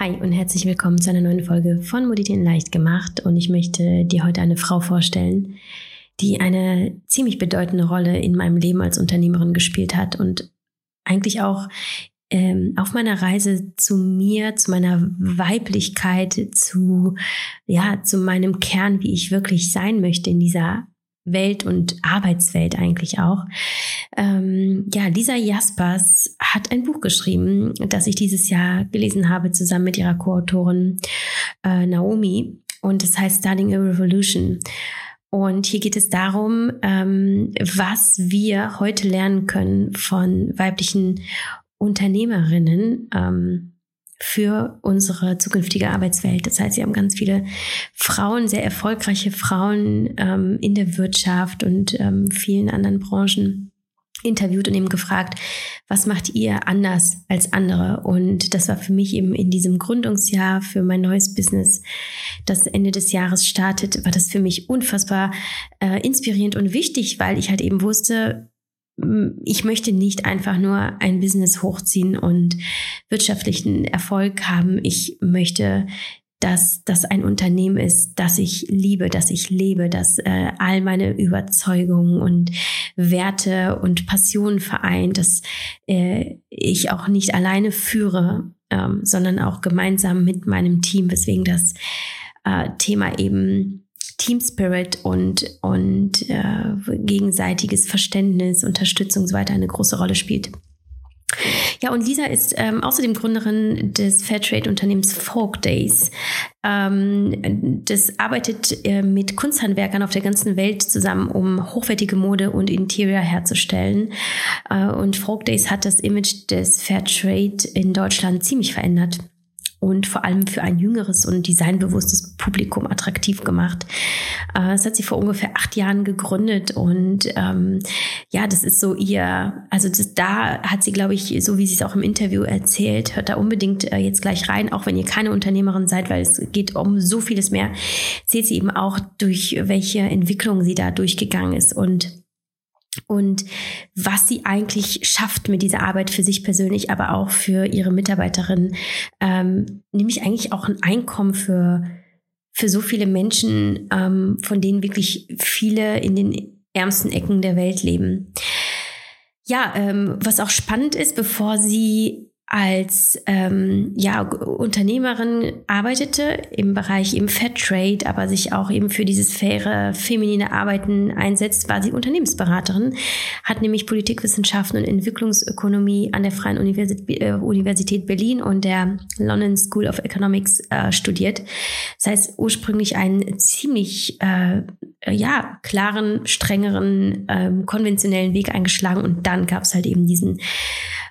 Hi und herzlich willkommen zu einer neuen Folge von Moditieren leicht gemacht. Und ich möchte dir heute eine Frau vorstellen, die eine ziemlich bedeutende Rolle in meinem Leben als Unternehmerin gespielt hat und eigentlich auch ähm, auf meiner Reise zu mir, zu meiner Weiblichkeit, zu ja, zu meinem Kern, wie ich wirklich sein möchte in dieser Welt und Arbeitswelt eigentlich auch. Ähm, ja, Lisa Jaspers hat ein Buch geschrieben, das ich dieses Jahr gelesen habe, zusammen mit ihrer Co-Autorin äh, Naomi. Und es heißt Starting a Revolution. Und hier geht es darum, ähm, was wir heute lernen können von weiblichen Unternehmerinnen. Ähm, für unsere zukünftige Arbeitswelt. Das heißt, sie haben ganz viele Frauen, sehr erfolgreiche Frauen ähm, in der Wirtschaft und ähm, vielen anderen Branchen interviewt und eben gefragt, was macht ihr anders als andere? Und das war für mich eben in diesem Gründungsjahr für mein neues Business, das Ende des Jahres startet, war das für mich unfassbar äh, inspirierend und wichtig, weil ich halt eben wusste, ich möchte nicht einfach nur ein Business hochziehen und wirtschaftlichen Erfolg haben. Ich möchte, dass das ein Unternehmen ist, das ich liebe, das ich lebe, das äh, all meine Überzeugungen und Werte und Passionen vereint, dass äh, ich auch nicht alleine führe, ähm, sondern auch gemeinsam mit meinem Team, weswegen das äh, Thema eben Team Spirit und, und äh, gegenseitiges Verständnis, Unterstützung und so weiter eine große Rolle spielt. Ja, und Lisa ist ähm, außerdem Gründerin des Fairtrade-Unternehmens Folk Days. Ähm, das arbeitet äh, mit Kunsthandwerkern auf der ganzen Welt zusammen, um hochwertige Mode und Interior herzustellen. Äh, und Folk Days hat das Image des Fairtrade in Deutschland ziemlich verändert und vor allem für ein jüngeres und designbewusstes Publikum attraktiv gemacht. Äh, das hat sie vor ungefähr acht Jahren gegründet und ähm, ja, das ist so ihr, also das, da hat sie, glaube ich, so wie sie es auch im Interview erzählt, hört da unbedingt äh, jetzt gleich rein, auch wenn ihr keine Unternehmerin seid, weil es geht um so vieles mehr, zählt sie eben auch durch welche Entwicklung sie da durchgegangen ist und und was sie eigentlich schafft mit dieser Arbeit für sich persönlich, aber auch für ihre Mitarbeiterinnen, ähm, nämlich eigentlich auch ein Einkommen für, für so viele Menschen, ähm, von denen wirklich viele in den ärmsten Ecken der Welt leben. Ja, ähm, was auch spannend ist, bevor sie als ähm, ja, Unternehmerin arbeitete im Bereich eben Fair Trade, aber sich auch eben für dieses faire feminine Arbeiten einsetzt, war sie Unternehmensberaterin, hat nämlich Politikwissenschaften und Entwicklungsökonomie an der Freien Universität, äh, Universität Berlin und der London School of Economics äh, studiert. Das heißt, ursprünglich einen ziemlich äh, ja, klaren, strengeren, ähm, konventionellen Weg eingeschlagen und dann gab es halt eben diesen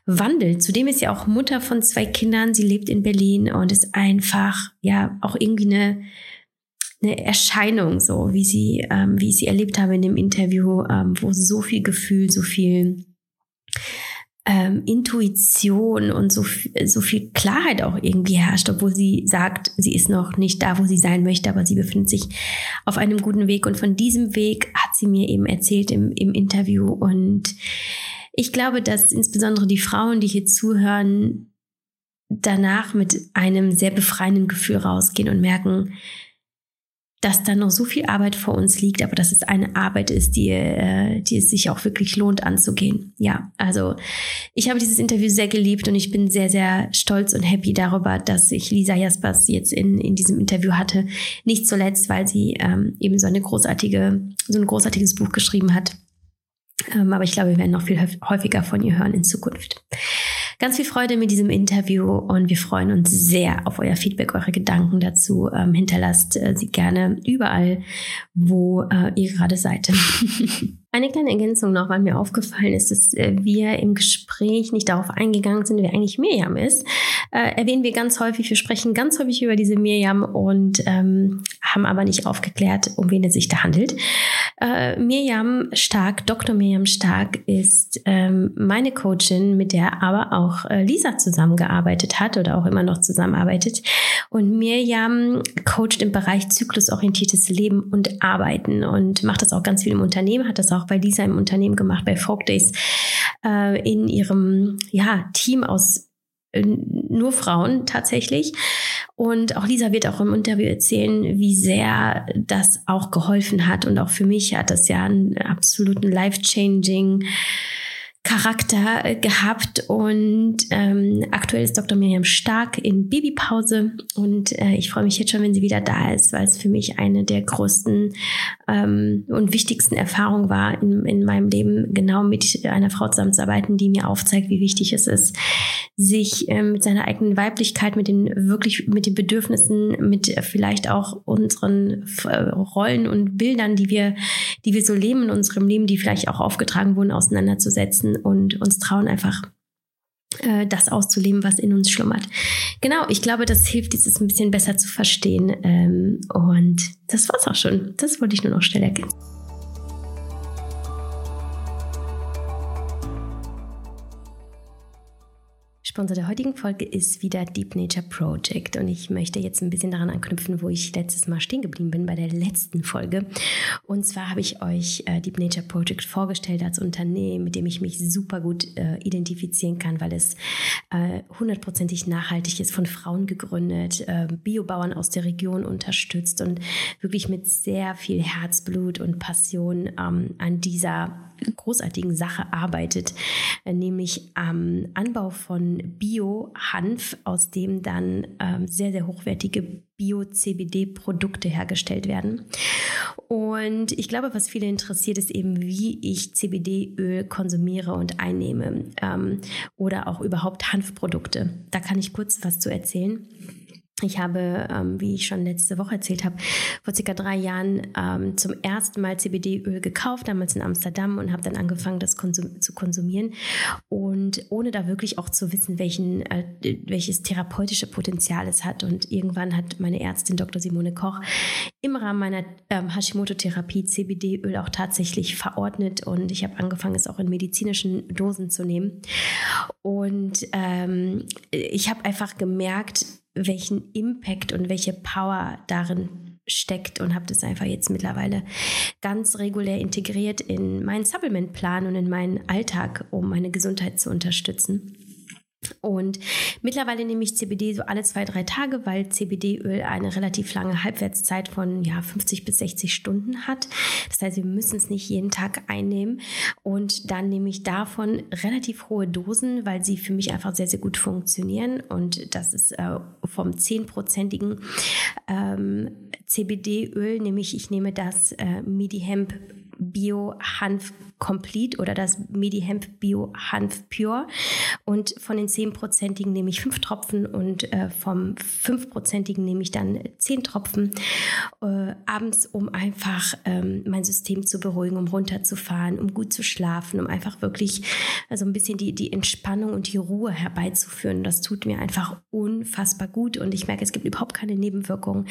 Wandel. Zudem ist sie auch Mutter von zwei Kindern. Sie lebt in Berlin und ist einfach, ja, auch irgendwie eine, eine Erscheinung, so wie sie, ähm, wie ich sie erlebt habe in dem Interview, ähm, wo so viel Gefühl, so viel ähm, Intuition und so, so viel Klarheit auch irgendwie herrscht, obwohl sie sagt, sie ist noch nicht da, wo sie sein möchte, aber sie befindet sich auf einem guten Weg. Und von diesem Weg hat sie mir eben erzählt im, im Interview und ich glaube, dass insbesondere die Frauen, die hier zuhören, danach mit einem sehr befreienden Gefühl rausgehen und merken, dass da noch so viel Arbeit vor uns liegt, aber dass es eine Arbeit ist, die, äh, die es sich auch wirklich lohnt anzugehen. Ja, also ich habe dieses Interview sehr geliebt und ich bin sehr, sehr stolz und happy darüber, dass ich Lisa Jaspers jetzt in, in diesem Interview hatte. Nicht zuletzt, weil sie ähm, eben so eine großartige, so ein großartiges Buch geschrieben hat aber ich glaube, wir werden noch viel häufiger von ihr hören in Zukunft. Ganz viel Freude mit diesem Interview und wir freuen uns sehr auf euer Feedback, eure Gedanken dazu. Ähm, hinterlasst äh, sie gerne überall, wo äh, ihr gerade seid. Eine kleine Ergänzung noch, weil mir aufgefallen ist, dass äh, wir im Gespräch nicht darauf eingegangen sind, wer eigentlich Miriam ist. Äh, erwähnen wir ganz häufig, wir sprechen ganz häufig über diese Miriam und ähm, haben aber nicht aufgeklärt, um wen es sich da handelt. Äh, Miriam Stark, Dr. Miriam Stark ist ähm, meine Coachin, mit der aber auch äh, Lisa zusammengearbeitet hat oder auch immer noch zusammenarbeitet. Und Miriam coacht im Bereich zyklusorientiertes Leben und Arbeiten und macht das auch ganz viel im Unternehmen, hat das auch bei Lisa im Unternehmen gemacht, bei Folk Days, äh, in ihrem ja, Team aus äh, nur Frauen tatsächlich. Und auch Lisa wird auch im Interview erzählen, wie sehr das auch geholfen hat. Und auch für mich hat das ja einen absoluten life-changing Charakter äh, gehabt und ähm, aktuell ist Dr. Miriam Stark in Babypause und äh, ich freue mich jetzt schon, wenn sie wieder da ist, weil es für mich eine der größten ähm, und wichtigsten Erfahrungen war in, in meinem Leben, genau mit einer Frau zusammenzuarbeiten, die mir aufzeigt, wie wichtig es ist, sich äh, mit seiner eigenen Weiblichkeit, mit den wirklich, mit den Bedürfnissen, mit vielleicht auch unseren äh, Rollen und Bildern, die wir, die wir so leben in unserem Leben, die vielleicht auch aufgetragen wurden, auseinanderzusetzen und uns trauen einfach äh, das auszuleben, was in uns schlummert. Genau, ich glaube, das hilft, dieses ein bisschen besser zu verstehen. Ähm, und das war's auch schon. Das wollte ich nur noch schnell ergänzen. Sponsor der heutigen Folge ist wieder Deep Nature Project und ich möchte jetzt ein bisschen daran anknüpfen, wo ich letztes Mal stehen geblieben bin bei der letzten Folge. Und zwar habe ich euch äh, Deep Nature Project vorgestellt als Unternehmen, mit dem ich mich super gut äh, identifizieren kann, weil es äh, hundertprozentig äh, nachhaltig ist, von Frauen gegründet, äh, Biobauern aus der Region unterstützt und wirklich mit sehr viel Herzblut und Passion ähm, an dieser großartigen Sache arbeitet, äh, nämlich am Anbau von Bio-Hanf, aus dem dann ähm, sehr, sehr hochwertige Bio-CBD-Produkte hergestellt werden. Und ich glaube, was viele interessiert, ist eben, wie ich CBD-Öl konsumiere und einnehme ähm, oder auch überhaupt Hanfprodukte. Da kann ich kurz was zu erzählen. Ich habe, ähm, wie ich schon letzte Woche erzählt habe, vor circa drei Jahren ähm, zum ersten Mal CBD-Öl gekauft, damals in Amsterdam und habe dann angefangen, das konsum zu konsumieren. Und ohne da wirklich auch zu wissen, welchen, äh, welches therapeutische Potenzial es hat. Und irgendwann hat meine Ärztin Dr. Simone Koch im Rahmen meiner ähm, Hashimoto-Therapie CBD-Öl auch tatsächlich verordnet. Und ich habe angefangen, es auch in medizinischen Dosen zu nehmen. Und ähm, ich habe einfach gemerkt, welchen Impact und welche Power darin steckt und habe das einfach jetzt mittlerweile ganz regulär integriert in meinen Supplementplan und in meinen Alltag, um meine Gesundheit zu unterstützen. Und mittlerweile nehme ich CBD so alle zwei, drei Tage, weil CBD-Öl eine relativ lange Halbwertszeit von ja, 50 bis 60 Stunden hat. Das heißt, wir müssen es nicht jeden Tag einnehmen. Und dann nehme ich davon relativ hohe Dosen, weil sie für mich einfach sehr, sehr gut funktionieren. Und das ist äh, vom 10-prozentigen ähm, CBD-Öl, nämlich ich nehme das äh, Midi-Hemp Bio Hanf Complete oder das Medi Hemp Bio Hanf Pure. Und von den 10-prozentigen nehme ich 5 Tropfen und äh, vom 5-prozentigen nehme ich dann 10 Tropfen äh, abends, um einfach ähm, mein System zu beruhigen, um runterzufahren, um gut zu schlafen, um einfach wirklich also ein bisschen die, die Entspannung und die Ruhe herbeizuführen. Das tut mir einfach unfassbar gut und ich merke, es gibt überhaupt keine Nebenwirkungen.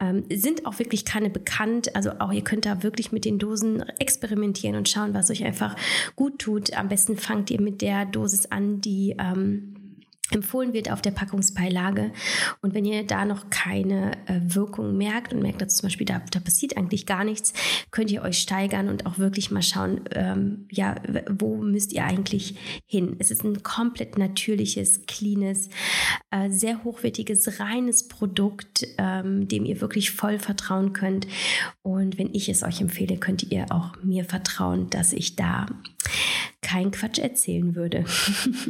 Ähm, sind auch wirklich keine bekannt. Also auch ihr könnt da wirklich mit den Dosen experimentieren und schauen, was euch einfach gut tut. Am besten fangt ihr mit der Dosis an, die ähm, empfohlen wird auf der Packungsbeilage. Und wenn ihr da noch keine äh, Wirkung merkt und merkt, dass zum Beispiel da, da passiert eigentlich gar nichts, könnt ihr euch steigern und auch wirklich mal schauen, ähm, ja, wo müsst ihr eigentlich hin? Es ist ein komplett natürliches, cleanes, äh, sehr hochwertiges, reines Produkt, ähm, dem ihr wirklich voll vertrauen könnt. Und wenn ich es euch empfehle, könnt ihr auch mir vertrauen, dass ich da keinen Quatsch erzählen würde.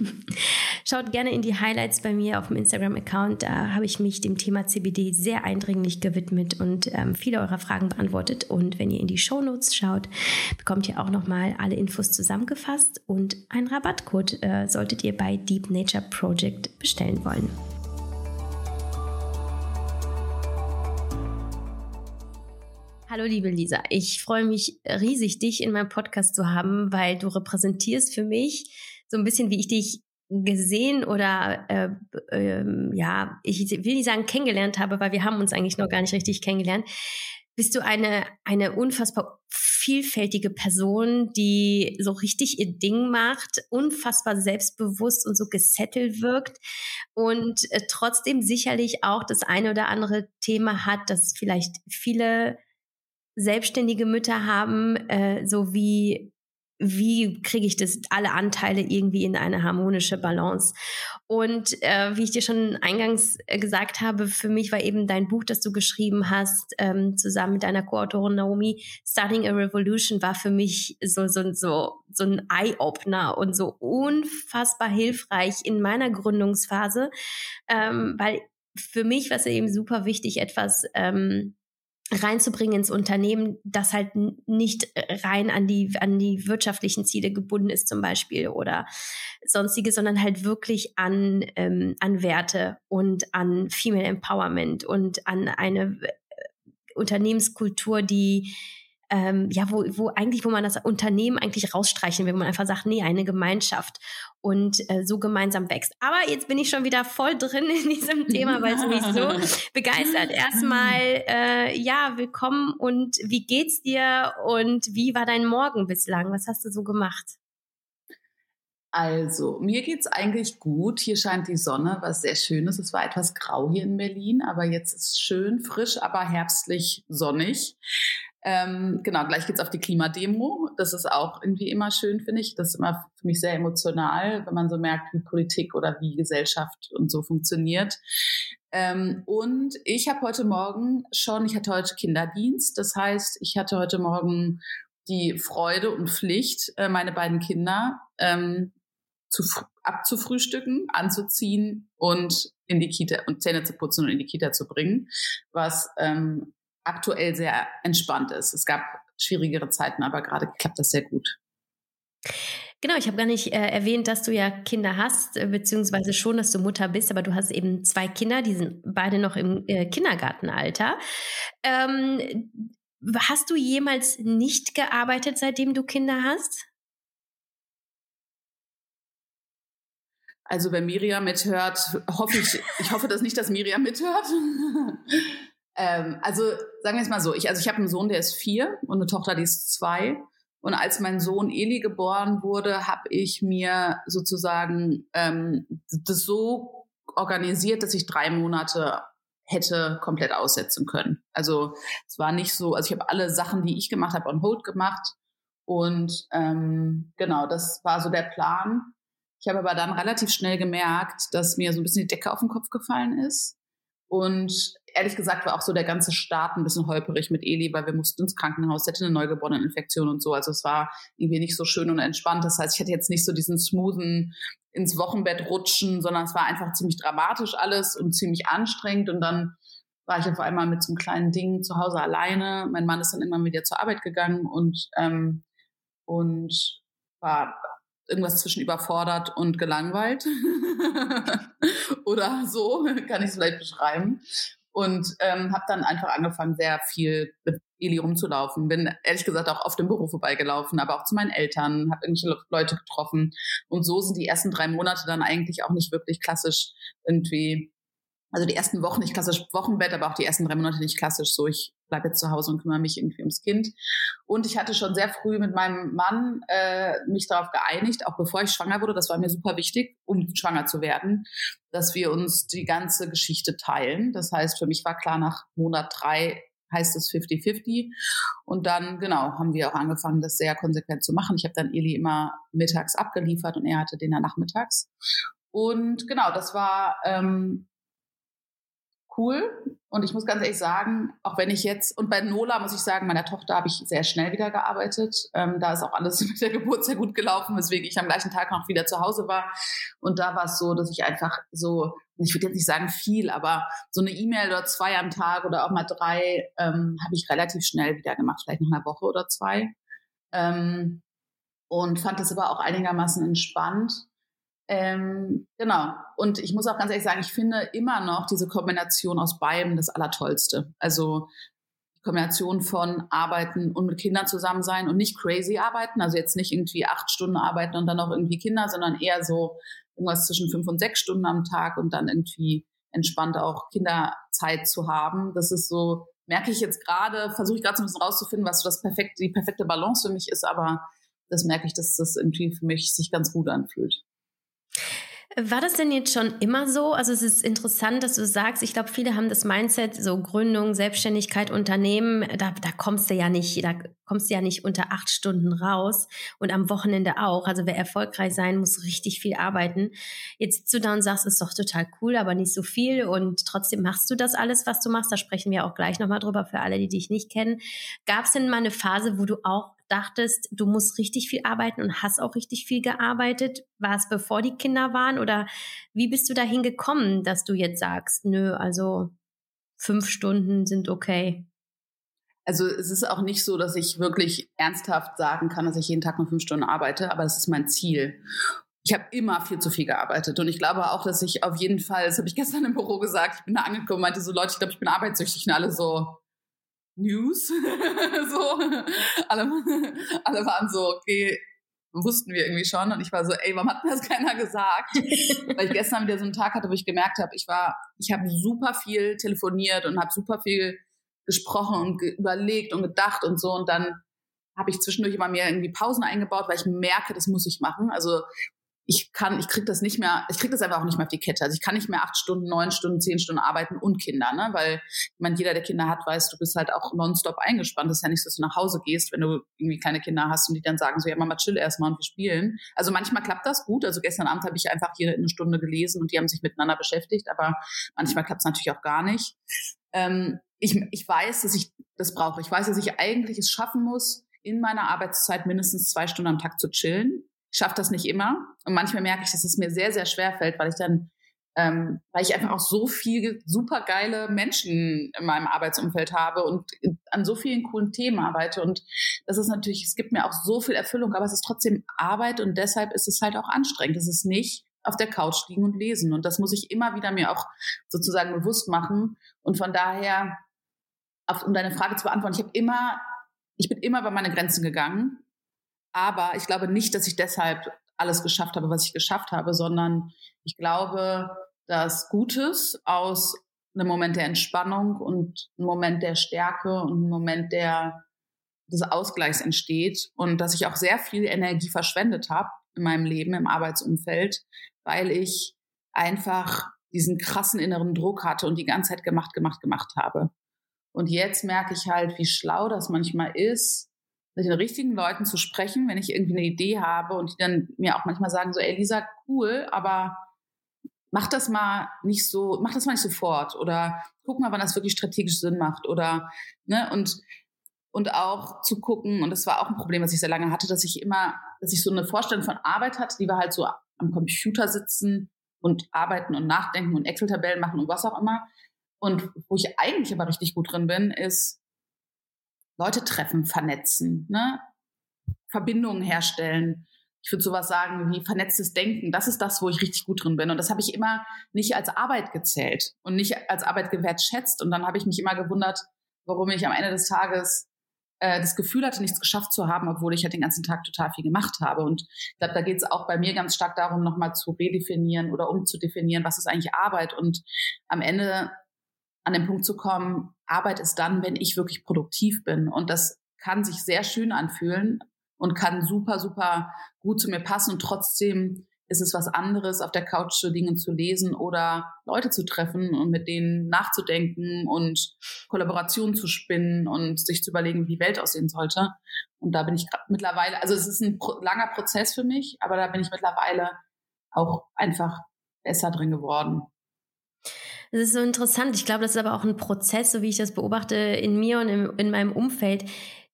Schaut gerne in die Highlights bei mir auf dem Instagram-Account. Da habe ich mich dem Thema CBD sehr eindringlich gewidmet und ähm, viele eurer Fragen beantwortet. Und wenn ihr in die Show Notes schaut, bekommt ihr auch nochmal alle Infos zusammengefasst und einen Rabattcode äh, solltet ihr bei Deep Nature Project bestellen wollen. Hallo liebe Lisa, ich freue mich riesig, dich in meinem Podcast zu haben, weil du repräsentierst für mich so ein bisschen, wie ich dich gesehen oder äh, äh, ja, ich will nicht sagen kennengelernt habe, weil wir haben uns eigentlich noch gar nicht richtig kennengelernt. Bist du eine eine unfassbar vielfältige Person, die so richtig ihr Ding macht, unfassbar selbstbewusst und so gesettelt wirkt und äh, trotzdem sicherlich auch das eine oder andere Thema hat, das vielleicht viele selbstständige Mütter haben, äh, so wie wie kriege ich das alle Anteile irgendwie in eine harmonische Balance? Und äh, wie ich dir schon eingangs äh, gesagt habe, für mich war eben dein Buch, das du geschrieben hast, ähm, zusammen mit deiner Co-Autorin Naomi, Starting a Revolution, war für mich so so so so ein Eye-Opener und so unfassbar hilfreich in meiner Gründungsphase, ähm, weil für mich war es eben super wichtig, etwas ähm, reinzubringen ins Unternehmen, das halt nicht rein an die, an die wirtschaftlichen Ziele gebunden ist zum Beispiel oder sonstige, sondern halt wirklich an, ähm, an Werte und an Female Empowerment und an eine äh, Unternehmenskultur, die ähm, ja, wo, wo eigentlich, wo man das Unternehmen eigentlich rausstreichen will, wo man einfach sagt, nee, eine Gemeinschaft und äh, so gemeinsam wächst. Aber jetzt bin ich schon wieder voll drin in diesem Thema, weil es mich so begeistert. Erstmal, äh, ja, willkommen und wie geht's dir und wie war dein Morgen bislang? Was hast du so gemacht? Also, mir geht's eigentlich gut. Hier scheint die Sonne, was sehr schön ist. Es war etwas grau hier in Berlin, aber jetzt ist es schön frisch, aber herbstlich sonnig. Ähm, genau, gleich geht's auf die Klimademo. Das ist auch irgendwie immer schön, finde ich. Das ist immer für mich sehr emotional, wenn man so merkt, wie Politik oder wie Gesellschaft und so funktioniert. Ähm, und ich habe heute Morgen schon, ich hatte heute Kinderdienst. Das heißt, ich hatte heute Morgen die Freude und Pflicht, äh, meine beiden Kinder ähm, zu, abzufrühstücken, anzuziehen und in die Kita und Zähne zu putzen und in die Kita zu bringen, was ähm, aktuell sehr entspannt ist. Es gab schwierigere Zeiten, aber gerade klappt das sehr gut. Genau, ich habe gar nicht äh, erwähnt, dass du ja Kinder hast, äh, beziehungsweise schon, dass du Mutter bist, aber du hast eben zwei Kinder, die sind beide noch im äh, Kindergartenalter. Ähm, hast du jemals nicht gearbeitet, seitdem du Kinder hast? Also wenn Miriam mithört, hoffe ich, ich hoffe das nicht, dass Miriam mithört. Ähm, also sagen wir es mal so, ich, also ich habe einen Sohn, der ist vier und eine Tochter, die ist zwei. Und als mein Sohn Eli geboren wurde, habe ich mir sozusagen ähm, das so organisiert, dass ich drei Monate hätte komplett aussetzen können. Also es war nicht so, also ich habe alle Sachen, die ich gemacht habe, on hold gemacht. Und ähm, genau, das war so der Plan. Ich habe aber dann relativ schnell gemerkt, dass mir so ein bisschen die Decke auf den Kopf gefallen ist. Und ehrlich gesagt war auch so der ganze Start ein bisschen holperig mit Eli, weil wir mussten ins Krankenhaus, sie hatte eine Neugeboreneninfektion und so. Also es war irgendwie nicht so schön und entspannt. Das heißt, ich hatte jetzt nicht so diesen smoothen ins Wochenbett rutschen, sondern es war einfach ziemlich dramatisch alles und ziemlich anstrengend. Und dann war ich auf einmal mit so einem kleinen Ding zu Hause alleine. Mein Mann ist dann immer wieder zur Arbeit gegangen und, ähm, und war irgendwas zwischen überfordert und gelangweilt. Oder so kann ich es vielleicht beschreiben und ähm, habe dann einfach angefangen, sehr viel mit Eli rumzulaufen. Bin ehrlich gesagt auch auf dem Büro vorbeigelaufen, aber auch zu meinen Eltern, habe irgendwelche Leute getroffen. Und so sind die ersten drei Monate dann eigentlich auch nicht wirklich klassisch irgendwie also die ersten Wochen nicht klassisch Wochenbett, aber auch die ersten drei Monate nicht klassisch so, ich bleibe jetzt zu Hause und kümmere mich irgendwie ums Kind. Und ich hatte schon sehr früh mit meinem Mann äh, mich darauf geeinigt, auch bevor ich schwanger wurde, das war mir super wichtig, um schwanger zu werden, dass wir uns die ganze Geschichte teilen. Das heißt, für mich war klar, nach Monat drei heißt es 50-50. Und dann, genau, haben wir auch angefangen, das sehr konsequent zu machen. Ich habe dann Eli immer mittags abgeliefert und er hatte den dann nachmittags. Und genau, das war ähm, cool. Und ich muss ganz ehrlich sagen, auch wenn ich jetzt, und bei Nola muss ich sagen, meiner Tochter habe ich sehr schnell wieder gearbeitet. Ähm, da ist auch alles mit der Geburt sehr gut gelaufen, weswegen ich am gleichen Tag noch wieder zu Hause war. Und da war es so, dass ich einfach so, ich würde jetzt nicht sagen viel, aber so eine E-Mail oder zwei am Tag oder auch mal drei ähm, habe ich relativ schnell wieder gemacht, vielleicht noch eine Woche oder zwei. Ähm, und fand das aber auch einigermaßen entspannt. Ähm, genau. Und ich muss auch ganz ehrlich sagen, ich finde immer noch diese Kombination aus beidem das Allertollste. Also die Kombination von Arbeiten und mit Kindern zusammen sein und nicht crazy arbeiten, also jetzt nicht irgendwie acht Stunden arbeiten und dann noch irgendwie Kinder, sondern eher so irgendwas zwischen fünf und sechs Stunden am Tag und dann irgendwie entspannt auch Kinderzeit zu haben. Das ist so, merke ich jetzt gerade, versuche ich gerade so ein bisschen rauszufinden, was so das perfekte, die perfekte Balance für mich ist, aber das merke ich, dass das irgendwie für mich sich ganz gut anfühlt. War das denn jetzt schon immer so? Also es ist interessant, dass du sagst, ich glaube, viele haben das Mindset, so Gründung, Selbstständigkeit, Unternehmen, da, da kommst du ja nicht, da kommst du ja nicht unter acht Stunden raus und am Wochenende auch. Also wer erfolgreich sein muss, richtig viel arbeiten. Jetzt sitzt du da und sagst, ist doch total cool, aber nicht so viel und trotzdem machst du das alles, was du machst. Da sprechen wir auch gleich nochmal drüber für alle, die dich nicht kennen. Gab es denn mal eine Phase, wo du auch dachtest, du musst richtig viel arbeiten und hast auch richtig viel gearbeitet? War es bevor die Kinder waren oder wie bist du dahin gekommen, dass du jetzt sagst, nö, also fünf Stunden sind okay? Also es ist auch nicht so, dass ich wirklich ernsthaft sagen kann, dass ich jeden Tag nur fünf Stunden arbeite, aber das ist mein Ziel. Ich habe immer viel zu viel gearbeitet und ich glaube auch, dass ich auf jeden Fall, das habe ich gestern im Büro gesagt, ich bin da angekommen, meinte so Leute, ich glaube, ich bin arbeitssüchtig und alle so, News. so. Alle, alle waren so, okay, wussten wir irgendwie schon. Und ich war so, ey, warum hat mir das keiner gesagt? Weil ich gestern wieder so einen Tag hatte, wo ich gemerkt habe, ich war, ich habe super viel telefoniert und habe super viel gesprochen und ge überlegt und gedacht und so. Und dann habe ich zwischendurch immer mehr irgendwie Pausen eingebaut, weil ich merke, das muss ich machen. Also ich kann, ich krieg das nicht mehr, ich krieg das einfach auch nicht mehr auf die Kette. Also ich kann nicht mehr acht Stunden, neun Stunden, zehn Stunden arbeiten und Kinder, ne? Weil ich meine, jeder, der Kinder hat, weiß, du bist halt auch nonstop eingespannt. Das ist ja nicht so, dass du nach Hause gehst, wenn du irgendwie keine Kinder hast und die dann sagen so, ja Mama, chill erstmal und wir spielen. Also manchmal klappt das gut. Also gestern Abend habe ich einfach hier eine Stunde gelesen und die haben sich miteinander beschäftigt, aber manchmal klappt es natürlich auch gar nicht. Ähm, ich, ich weiß, dass ich das brauche. Ich weiß, dass ich eigentlich es schaffen muss, in meiner Arbeitszeit mindestens zwei Stunden am Tag zu chillen schaffe das nicht immer. Und manchmal merke ich, dass es mir sehr, sehr schwer fällt, weil ich dann, ähm, weil ich einfach auch so viele super geile Menschen in meinem Arbeitsumfeld habe und an so vielen coolen Themen arbeite. Und das ist natürlich, es gibt mir auch so viel Erfüllung, aber es ist trotzdem Arbeit und deshalb ist es halt auch anstrengend. Es ist nicht auf der Couch liegen und lesen. Und das muss ich immer wieder mir auch sozusagen bewusst machen. Und von daher, auf, um deine Frage zu beantworten, ich habe immer, ich bin immer bei meine Grenzen gegangen aber ich glaube nicht, dass ich deshalb alles geschafft habe, was ich geschafft habe, sondern ich glaube, dass Gutes aus einem Moment der Entspannung und einem Moment der Stärke und einem Moment der, des Ausgleichs entsteht und dass ich auch sehr viel Energie verschwendet habe in meinem Leben, im Arbeitsumfeld, weil ich einfach diesen krassen inneren Druck hatte und die ganze Zeit gemacht, gemacht, gemacht habe. Und jetzt merke ich halt, wie schlau das manchmal ist, mit den richtigen Leuten zu sprechen, wenn ich irgendwie eine Idee habe und die dann mir auch manchmal sagen so, ey Lisa, cool, aber mach das mal nicht so, mach das mal nicht sofort oder guck mal, wann das wirklich strategisch Sinn macht oder ne und und auch zu gucken und das war auch ein Problem, was ich sehr lange hatte, dass ich immer, dass ich so eine Vorstellung von Arbeit hatte, die war halt so am Computer sitzen und arbeiten und nachdenken und Excel-Tabellen machen und was auch immer. Und wo ich eigentlich aber richtig gut drin bin, ist Leute treffen, vernetzen, ne? Verbindungen herstellen. Ich würde sowas sagen wie vernetztes Denken. Das ist das, wo ich richtig gut drin bin. Und das habe ich immer nicht als Arbeit gezählt und nicht als Arbeit gewertschätzt. Und dann habe ich mich immer gewundert, warum ich am Ende des Tages äh, das Gefühl hatte, nichts geschafft zu haben, obwohl ich halt den ganzen Tag total viel gemacht habe. Und ich glaube, da geht es auch bei mir ganz stark darum, nochmal zu redefinieren oder umzudefinieren, was ist eigentlich Arbeit. Und am Ende an den Punkt zu kommen, Arbeit ist dann, wenn ich wirklich produktiv bin. Und das kann sich sehr schön anfühlen und kann super, super gut zu mir passen. Und trotzdem ist es was anderes, auf der Couch zu Dingen zu lesen oder Leute zu treffen und mit denen nachzudenken und Kollaborationen zu spinnen und sich zu überlegen, wie die Welt aussehen sollte. Und da bin ich mittlerweile, also es ist ein langer Prozess für mich, aber da bin ich mittlerweile auch einfach besser drin geworden. Das ist so interessant. Ich glaube, das ist aber auch ein Prozess, so wie ich das beobachte in mir und im, in meinem Umfeld,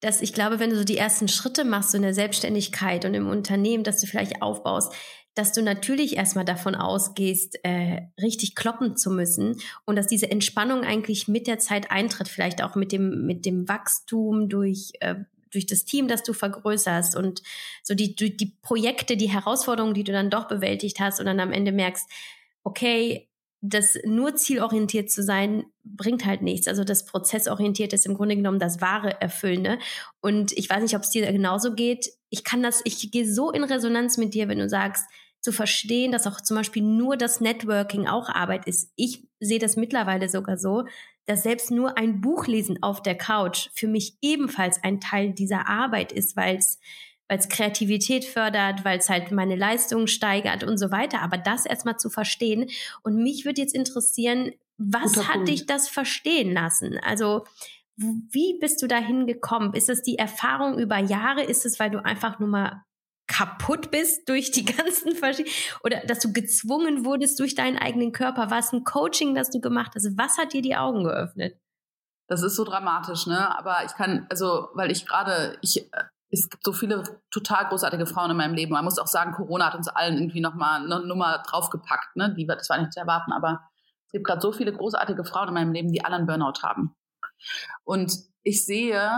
dass ich glaube, wenn du so die ersten Schritte machst, so in der Selbstständigkeit und im Unternehmen, dass du vielleicht aufbaust, dass du natürlich erstmal davon ausgehst, äh, richtig kloppen zu müssen und dass diese Entspannung eigentlich mit der Zeit eintritt, vielleicht auch mit dem, mit dem Wachstum durch, äh, durch das Team, das du vergrößerst und so die, die Projekte, die Herausforderungen, die du dann doch bewältigt hast und dann am Ende merkst, okay, das nur zielorientiert zu sein, bringt halt nichts. Also das Prozessorientiert ist im Grunde genommen das wahre Erfüllende. Und ich weiß nicht, ob es dir genauso geht. Ich kann das, ich gehe so in Resonanz mit dir, wenn du sagst, zu verstehen, dass auch zum Beispiel nur das Networking auch Arbeit ist. Ich sehe das mittlerweile sogar so, dass selbst nur ein Buch lesen auf der Couch für mich ebenfalls ein Teil dieser Arbeit ist, weil es weil es Kreativität fördert, weil es halt meine Leistung steigert und so weiter. Aber das erstmal zu verstehen. Und mich würde jetzt interessieren, was Guter hat Punkt. dich das verstehen lassen? Also, wie bist du dahin gekommen? Ist es die Erfahrung über Jahre? Ist es, weil du einfach nur mal kaputt bist durch die ganzen verschiedenen oder dass du gezwungen wurdest durch deinen eigenen Körper? War es ein Coaching, das du gemacht hast? Was hat dir die Augen geöffnet? Das ist so dramatisch, ne? Aber ich kann, also, weil ich gerade, ich, es gibt so viele total großartige Frauen in meinem Leben. Man muss auch sagen, Corona hat uns allen irgendwie nochmal eine Nummer draufgepackt, ne? Die, das war nicht zu erwarten, aber es gibt gerade so viele großartige Frauen in meinem Leben, die alle einen Burnout haben. Und ich sehe,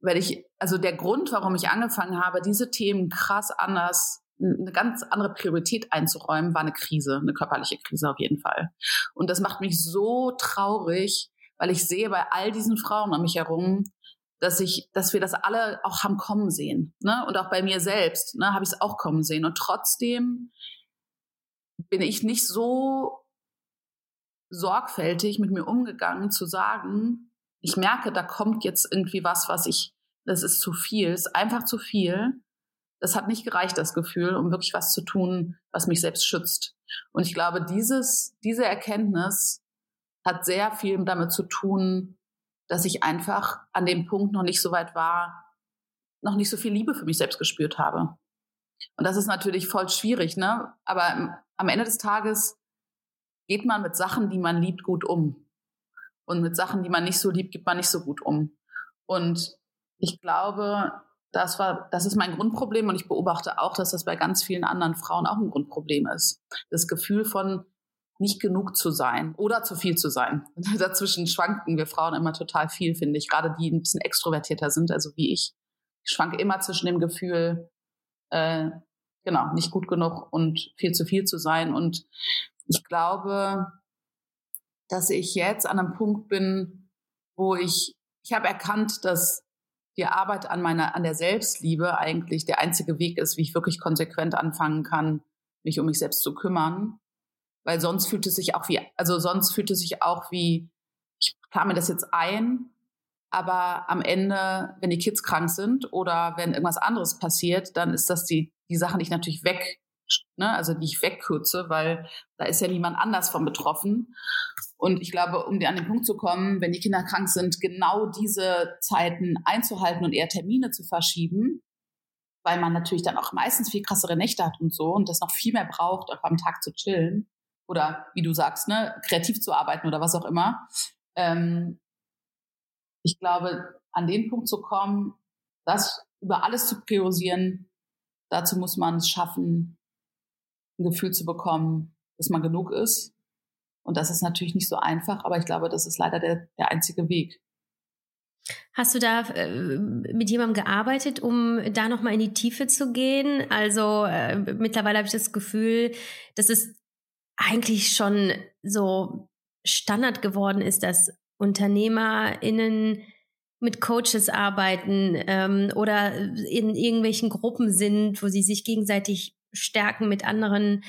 weil ich, also der Grund, warum ich angefangen habe, diese Themen krass anders eine ganz andere Priorität einzuräumen, war eine Krise, eine körperliche Krise auf jeden Fall. Und das macht mich so traurig, weil ich sehe bei all diesen Frauen um mich herum, dass ich, dass wir das alle auch haben kommen sehen, ne? Und auch bei mir selbst, ne, habe ich es auch kommen sehen. Und trotzdem bin ich nicht so sorgfältig mit mir umgegangen, zu sagen, ich merke, da kommt jetzt irgendwie was, was ich, das ist zu viel, ist einfach zu viel. Das hat nicht gereicht, das Gefühl, um wirklich was zu tun, was mich selbst schützt. Und ich glaube, dieses, diese Erkenntnis hat sehr viel damit zu tun, dass ich einfach an dem Punkt noch nicht so weit war, noch nicht so viel Liebe für mich selbst gespürt habe. Und das ist natürlich voll schwierig, ne? Aber am Ende des Tages geht man mit Sachen, die man liebt, gut um. Und mit Sachen, die man nicht so liebt, geht man nicht so gut um. Und ich glaube, das war, das ist mein Grundproblem und ich beobachte auch, dass das bei ganz vielen anderen Frauen auch ein Grundproblem ist. Das Gefühl von, nicht genug zu sein oder zu viel zu sein. Dazwischen schwanken wir Frauen immer total viel, finde ich, gerade die ein bisschen extrovertierter sind, also wie ich. Ich schwanke immer zwischen dem Gefühl, äh, genau, nicht gut genug und viel zu viel zu sein. Und ich glaube, dass ich jetzt an einem Punkt bin, wo ich, ich habe erkannt, dass die Arbeit an meiner, an der Selbstliebe eigentlich der einzige Weg ist, wie ich wirklich konsequent anfangen kann, mich um mich selbst zu kümmern weil sonst fühlt es sich auch wie, also sonst fühlt es sich auch wie, ich plane mir das jetzt ein, aber am Ende, wenn die Kids krank sind oder wenn irgendwas anderes passiert, dann ist das die, die Sache, ich natürlich weg, ne, also die ich wegkürze, weil da ist ja niemand anders von betroffen. Und ich glaube, um an den Punkt zu kommen, wenn die Kinder krank sind, genau diese Zeiten einzuhalten und eher Termine zu verschieben, weil man natürlich dann auch meistens viel krassere Nächte hat und so und das noch viel mehr braucht, auch am Tag zu chillen oder wie du sagst, ne, kreativ zu arbeiten oder was auch immer. Ähm, ich glaube, an den Punkt zu kommen, das über alles zu priorisieren, dazu muss man es schaffen, ein Gefühl zu bekommen, dass man genug ist. Und das ist natürlich nicht so einfach, aber ich glaube, das ist leider der, der einzige Weg. Hast du da äh, mit jemandem gearbeitet, um da nochmal in die Tiefe zu gehen? Also äh, mittlerweile habe ich das Gefühl, dass es eigentlich schon so Standard geworden ist, dass UnternehmerInnen mit Coaches arbeiten ähm, oder in irgendwelchen Gruppen sind, wo sie sich gegenseitig stärken mit anderen,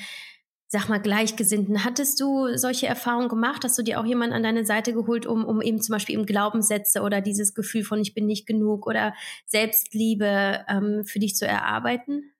sag mal, Gleichgesinnten. Hattest du solche Erfahrungen gemacht? Hast du dir auch jemanden an deine Seite geholt, um, um eben zum Beispiel im Glaubenssätze oder dieses Gefühl von ich bin nicht genug oder Selbstliebe ähm, für dich zu erarbeiten?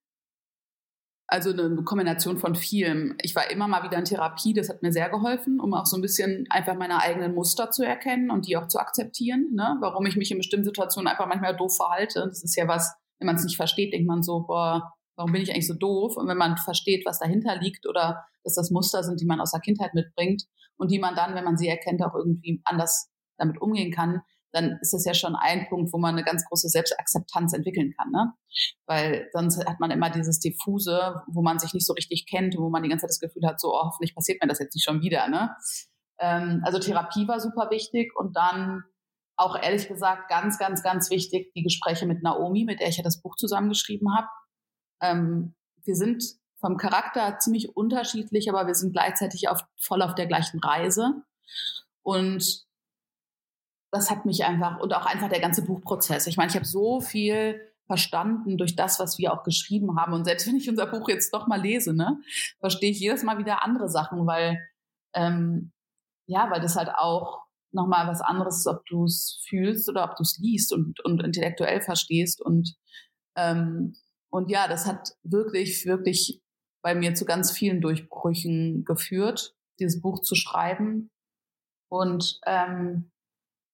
Also eine Kombination von vielem. Ich war immer mal wieder in Therapie, das hat mir sehr geholfen, um auch so ein bisschen einfach meine eigenen Muster zu erkennen und die auch zu akzeptieren, ne? warum ich mich in bestimmten Situationen einfach manchmal doof verhalte. Das ist ja was, wenn man es nicht versteht, denkt man so, boah, warum bin ich eigentlich so doof? Und wenn man versteht, was dahinter liegt oder dass das Muster sind, die man aus der Kindheit mitbringt und die man dann, wenn man sie erkennt, auch irgendwie anders damit umgehen kann, dann ist das ja schon ein Punkt, wo man eine ganz große Selbstakzeptanz entwickeln kann. Ne? Weil sonst hat man immer dieses Diffuse, wo man sich nicht so richtig kennt, wo man die ganze Zeit das Gefühl hat, so oh, hoffentlich passiert mir das jetzt nicht schon wieder. Ne? Ähm, also Therapie war super wichtig und dann auch ehrlich gesagt ganz, ganz, ganz wichtig die Gespräche mit Naomi, mit der ich ja das Buch zusammengeschrieben habe. Ähm, wir sind vom Charakter ziemlich unterschiedlich, aber wir sind gleichzeitig auf, voll auf der gleichen Reise. Und das hat mich einfach und auch einfach der ganze Buchprozess. Ich meine, ich habe so viel verstanden durch das, was wir auch geschrieben haben. Und selbst wenn ich unser Buch jetzt doch mal lese, ne, verstehe ich jedes Mal wieder andere Sachen, weil ähm, ja, weil das halt auch nochmal was anderes ist, ob du es fühlst oder ob du es liest und, und intellektuell verstehst. Und ähm, und ja, das hat wirklich, wirklich bei mir zu ganz vielen Durchbrüchen geführt, dieses Buch zu schreiben und, ähm,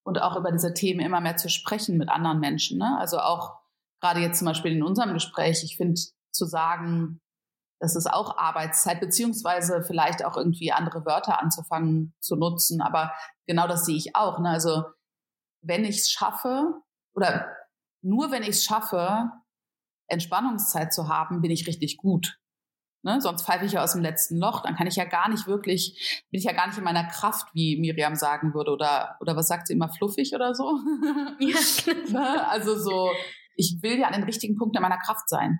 und auch über diese Themen immer mehr zu sprechen mit anderen Menschen. Ne? Also auch gerade jetzt zum Beispiel in unserem Gespräch, ich finde zu sagen, das ist auch Arbeitszeit, beziehungsweise vielleicht auch irgendwie andere Wörter anzufangen zu nutzen. Aber genau das sehe ich auch. Ne? Also wenn ich es schaffe, oder nur wenn ich es schaffe, Entspannungszeit zu haben, bin ich richtig gut. Ne? Sonst pfeife ich ja aus dem letzten Loch. Dann kann ich ja gar nicht wirklich, bin ich ja gar nicht in meiner Kraft, wie Miriam sagen würde. Oder, oder was sagt sie immer, fluffig oder so? Ja, genau. ne? Also so, ich will ja an den richtigen Punkten in meiner Kraft sein.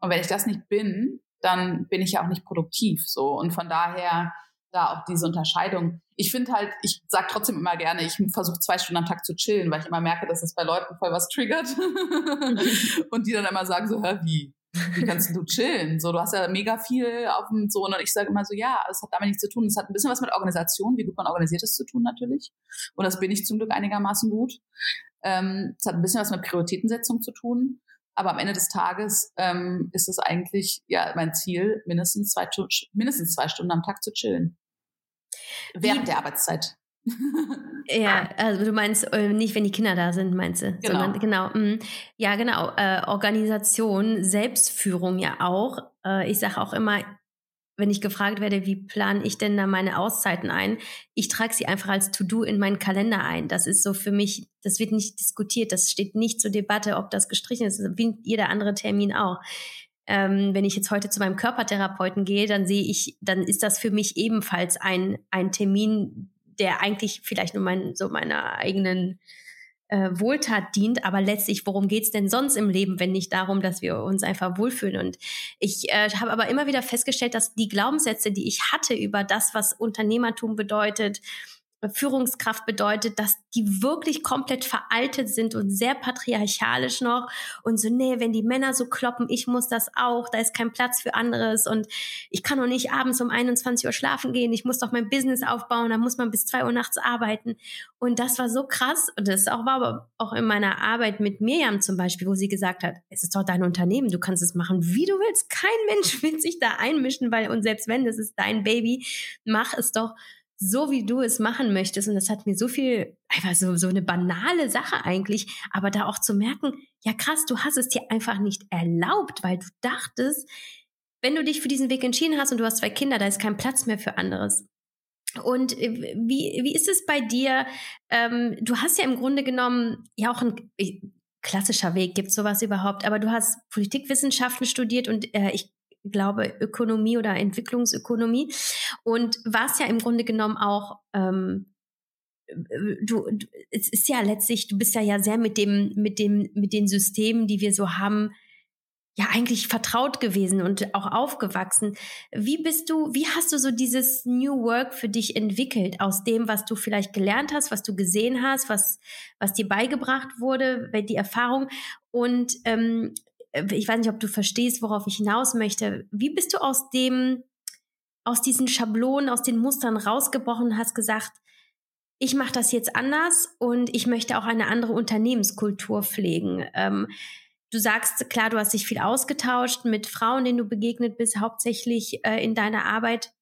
Und wenn ich das nicht bin, dann bin ich ja auch nicht produktiv. So. Und von daher da auch diese Unterscheidung. Ich finde halt, ich sag trotzdem immer gerne, ich versuche zwei Stunden am Tag zu chillen, weil ich immer merke, dass das bei Leuten voll was triggert. und die dann immer sagen so, hä, wie? Wie kannst du chillen? So, du hast ja mega viel auf dem so und ich sage immer so, ja, es hat damit nichts zu tun. Es hat ein bisschen was mit Organisation, wie gut man organisiert ist, zu tun natürlich. Und das bin ich zum Glück einigermaßen gut. Ähm, es hat ein bisschen was mit Prioritätensetzung zu tun. Aber am Ende des Tages ähm, ist es eigentlich ja mein Ziel, mindestens zwei, mindestens zwei Stunden am Tag zu chillen. Während Wie, der Arbeitszeit. Ja, also du meinst äh, nicht, wenn die Kinder da sind, meinst du? Genau. Sondern, genau. Mh, ja, genau. Äh, Organisation, Selbstführung ja auch. Äh, ich sage auch immer, wenn ich gefragt werde, wie plane ich denn da meine Auszeiten ein? Ich trage sie einfach als To-Do in meinen Kalender ein. Das ist so für mich, das wird nicht diskutiert, das steht nicht zur Debatte, ob das gestrichen ist, wie jeder andere Termin auch. Ähm, wenn ich jetzt heute zu meinem Körpertherapeuten gehe, dann sehe ich, dann ist das für mich ebenfalls ein, ein Termin, der eigentlich vielleicht nur mein, so meiner eigenen äh, Wohltat dient, aber letztlich, worum geht's denn sonst im Leben, wenn nicht darum, dass wir uns einfach wohlfühlen? Und ich äh, habe aber immer wieder festgestellt, dass die Glaubenssätze, die ich hatte über das, was Unternehmertum bedeutet, Führungskraft bedeutet, dass die wirklich komplett veraltet sind und sehr patriarchalisch noch und so, nee, wenn die Männer so kloppen, ich muss das auch, da ist kein Platz für anderes und ich kann doch nicht abends um 21 Uhr schlafen gehen, ich muss doch mein Business aufbauen, da muss man bis zwei Uhr nachts arbeiten. Und das war so krass und das auch war aber auch in meiner Arbeit mit Miriam zum Beispiel, wo sie gesagt hat, es ist doch dein Unternehmen, du kannst es machen, wie du willst, kein Mensch will sich da einmischen, weil und selbst wenn, das ist dein Baby, mach es doch so wie du es machen möchtest. Und das hat mir so viel, einfach so, so eine banale Sache eigentlich, aber da auch zu merken, ja krass, du hast es dir einfach nicht erlaubt, weil du dachtest, wenn du dich für diesen Weg entschieden hast und du hast zwei Kinder, da ist kein Platz mehr für anderes. Und äh, wie, wie ist es bei dir? Ähm, du hast ja im Grunde genommen ja auch ein klassischer Weg, gibt sowas überhaupt, aber du hast Politikwissenschaften studiert und äh, ich glaube, Ökonomie oder Entwicklungsökonomie und warst ja im Grunde genommen auch ähm, du, du, es ist ja letztlich, du bist ja ja sehr mit dem, mit dem, mit den Systemen, die wir so haben, ja eigentlich vertraut gewesen und auch aufgewachsen. Wie bist du, wie hast du so dieses New Work für dich entwickelt aus dem, was du vielleicht gelernt hast, was du gesehen hast, was, was dir beigebracht wurde, die Erfahrung und ähm, äh, ich weiß nicht, ob du verstehst, worauf ich hinaus möchte. Wie bist du aus dem, aus diesen Schablonen, aus den Mustern rausgebrochen hast gesagt, ich mache das jetzt anders und ich möchte auch eine andere Unternehmenskultur pflegen. Ähm, du sagst, klar, du hast dich viel ausgetauscht mit Frauen, denen du begegnet bist, hauptsächlich äh, in deiner Arbeit.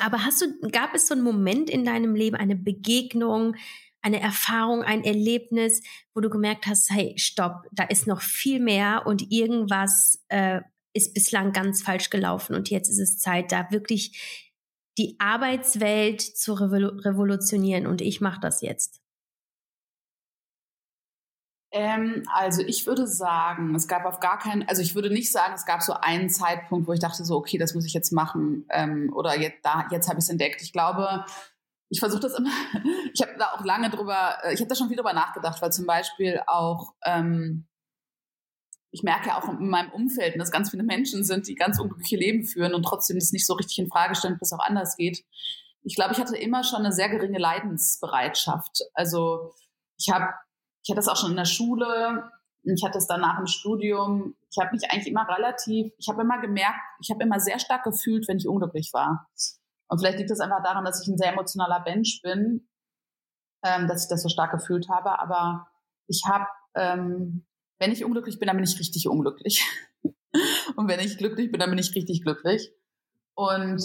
Aber hast du, gab es so einen Moment in deinem Leben, eine Begegnung, eine Erfahrung, ein Erlebnis, wo du gemerkt hast, hey, stopp, da ist noch viel mehr und irgendwas äh, ist bislang ganz falsch gelaufen und jetzt ist es Zeit, da wirklich die Arbeitswelt zu revolutionieren und ich mache das jetzt. Ähm, also ich würde sagen, es gab auf gar keinen, also ich würde nicht sagen, es gab so einen Zeitpunkt, wo ich dachte so, okay, das muss ich jetzt machen ähm, oder jetzt jetzt habe ich es entdeckt. Ich glaube, ich versuche das immer, ich habe da auch lange drüber, äh, ich habe da schon viel drüber nachgedacht, weil zum Beispiel auch, ähm, ich merke ja auch in meinem Umfeld, dass ganz viele Menschen sind, die ganz unglückliche Leben führen und trotzdem das nicht so richtig in Frage stellen, bis es auch anders geht. Ich glaube, ich hatte immer schon eine sehr geringe Leidensbereitschaft. Also ich habe, ich hatte das auch schon in der Schule, ich hatte es danach im Studium. Ich habe mich eigentlich immer relativ, ich habe immer gemerkt, ich habe immer sehr stark gefühlt, wenn ich unglücklich war. Und vielleicht liegt es einfach daran, dass ich ein sehr emotionaler Mensch bin, ähm, dass ich das so stark gefühlt habe. Aber ich habe, ähm, wenn ich unglücklich bin, dann bin ich richtig unglücklich. Und wenn ich glücklich bin, dann bin ich richtig glücklich. Und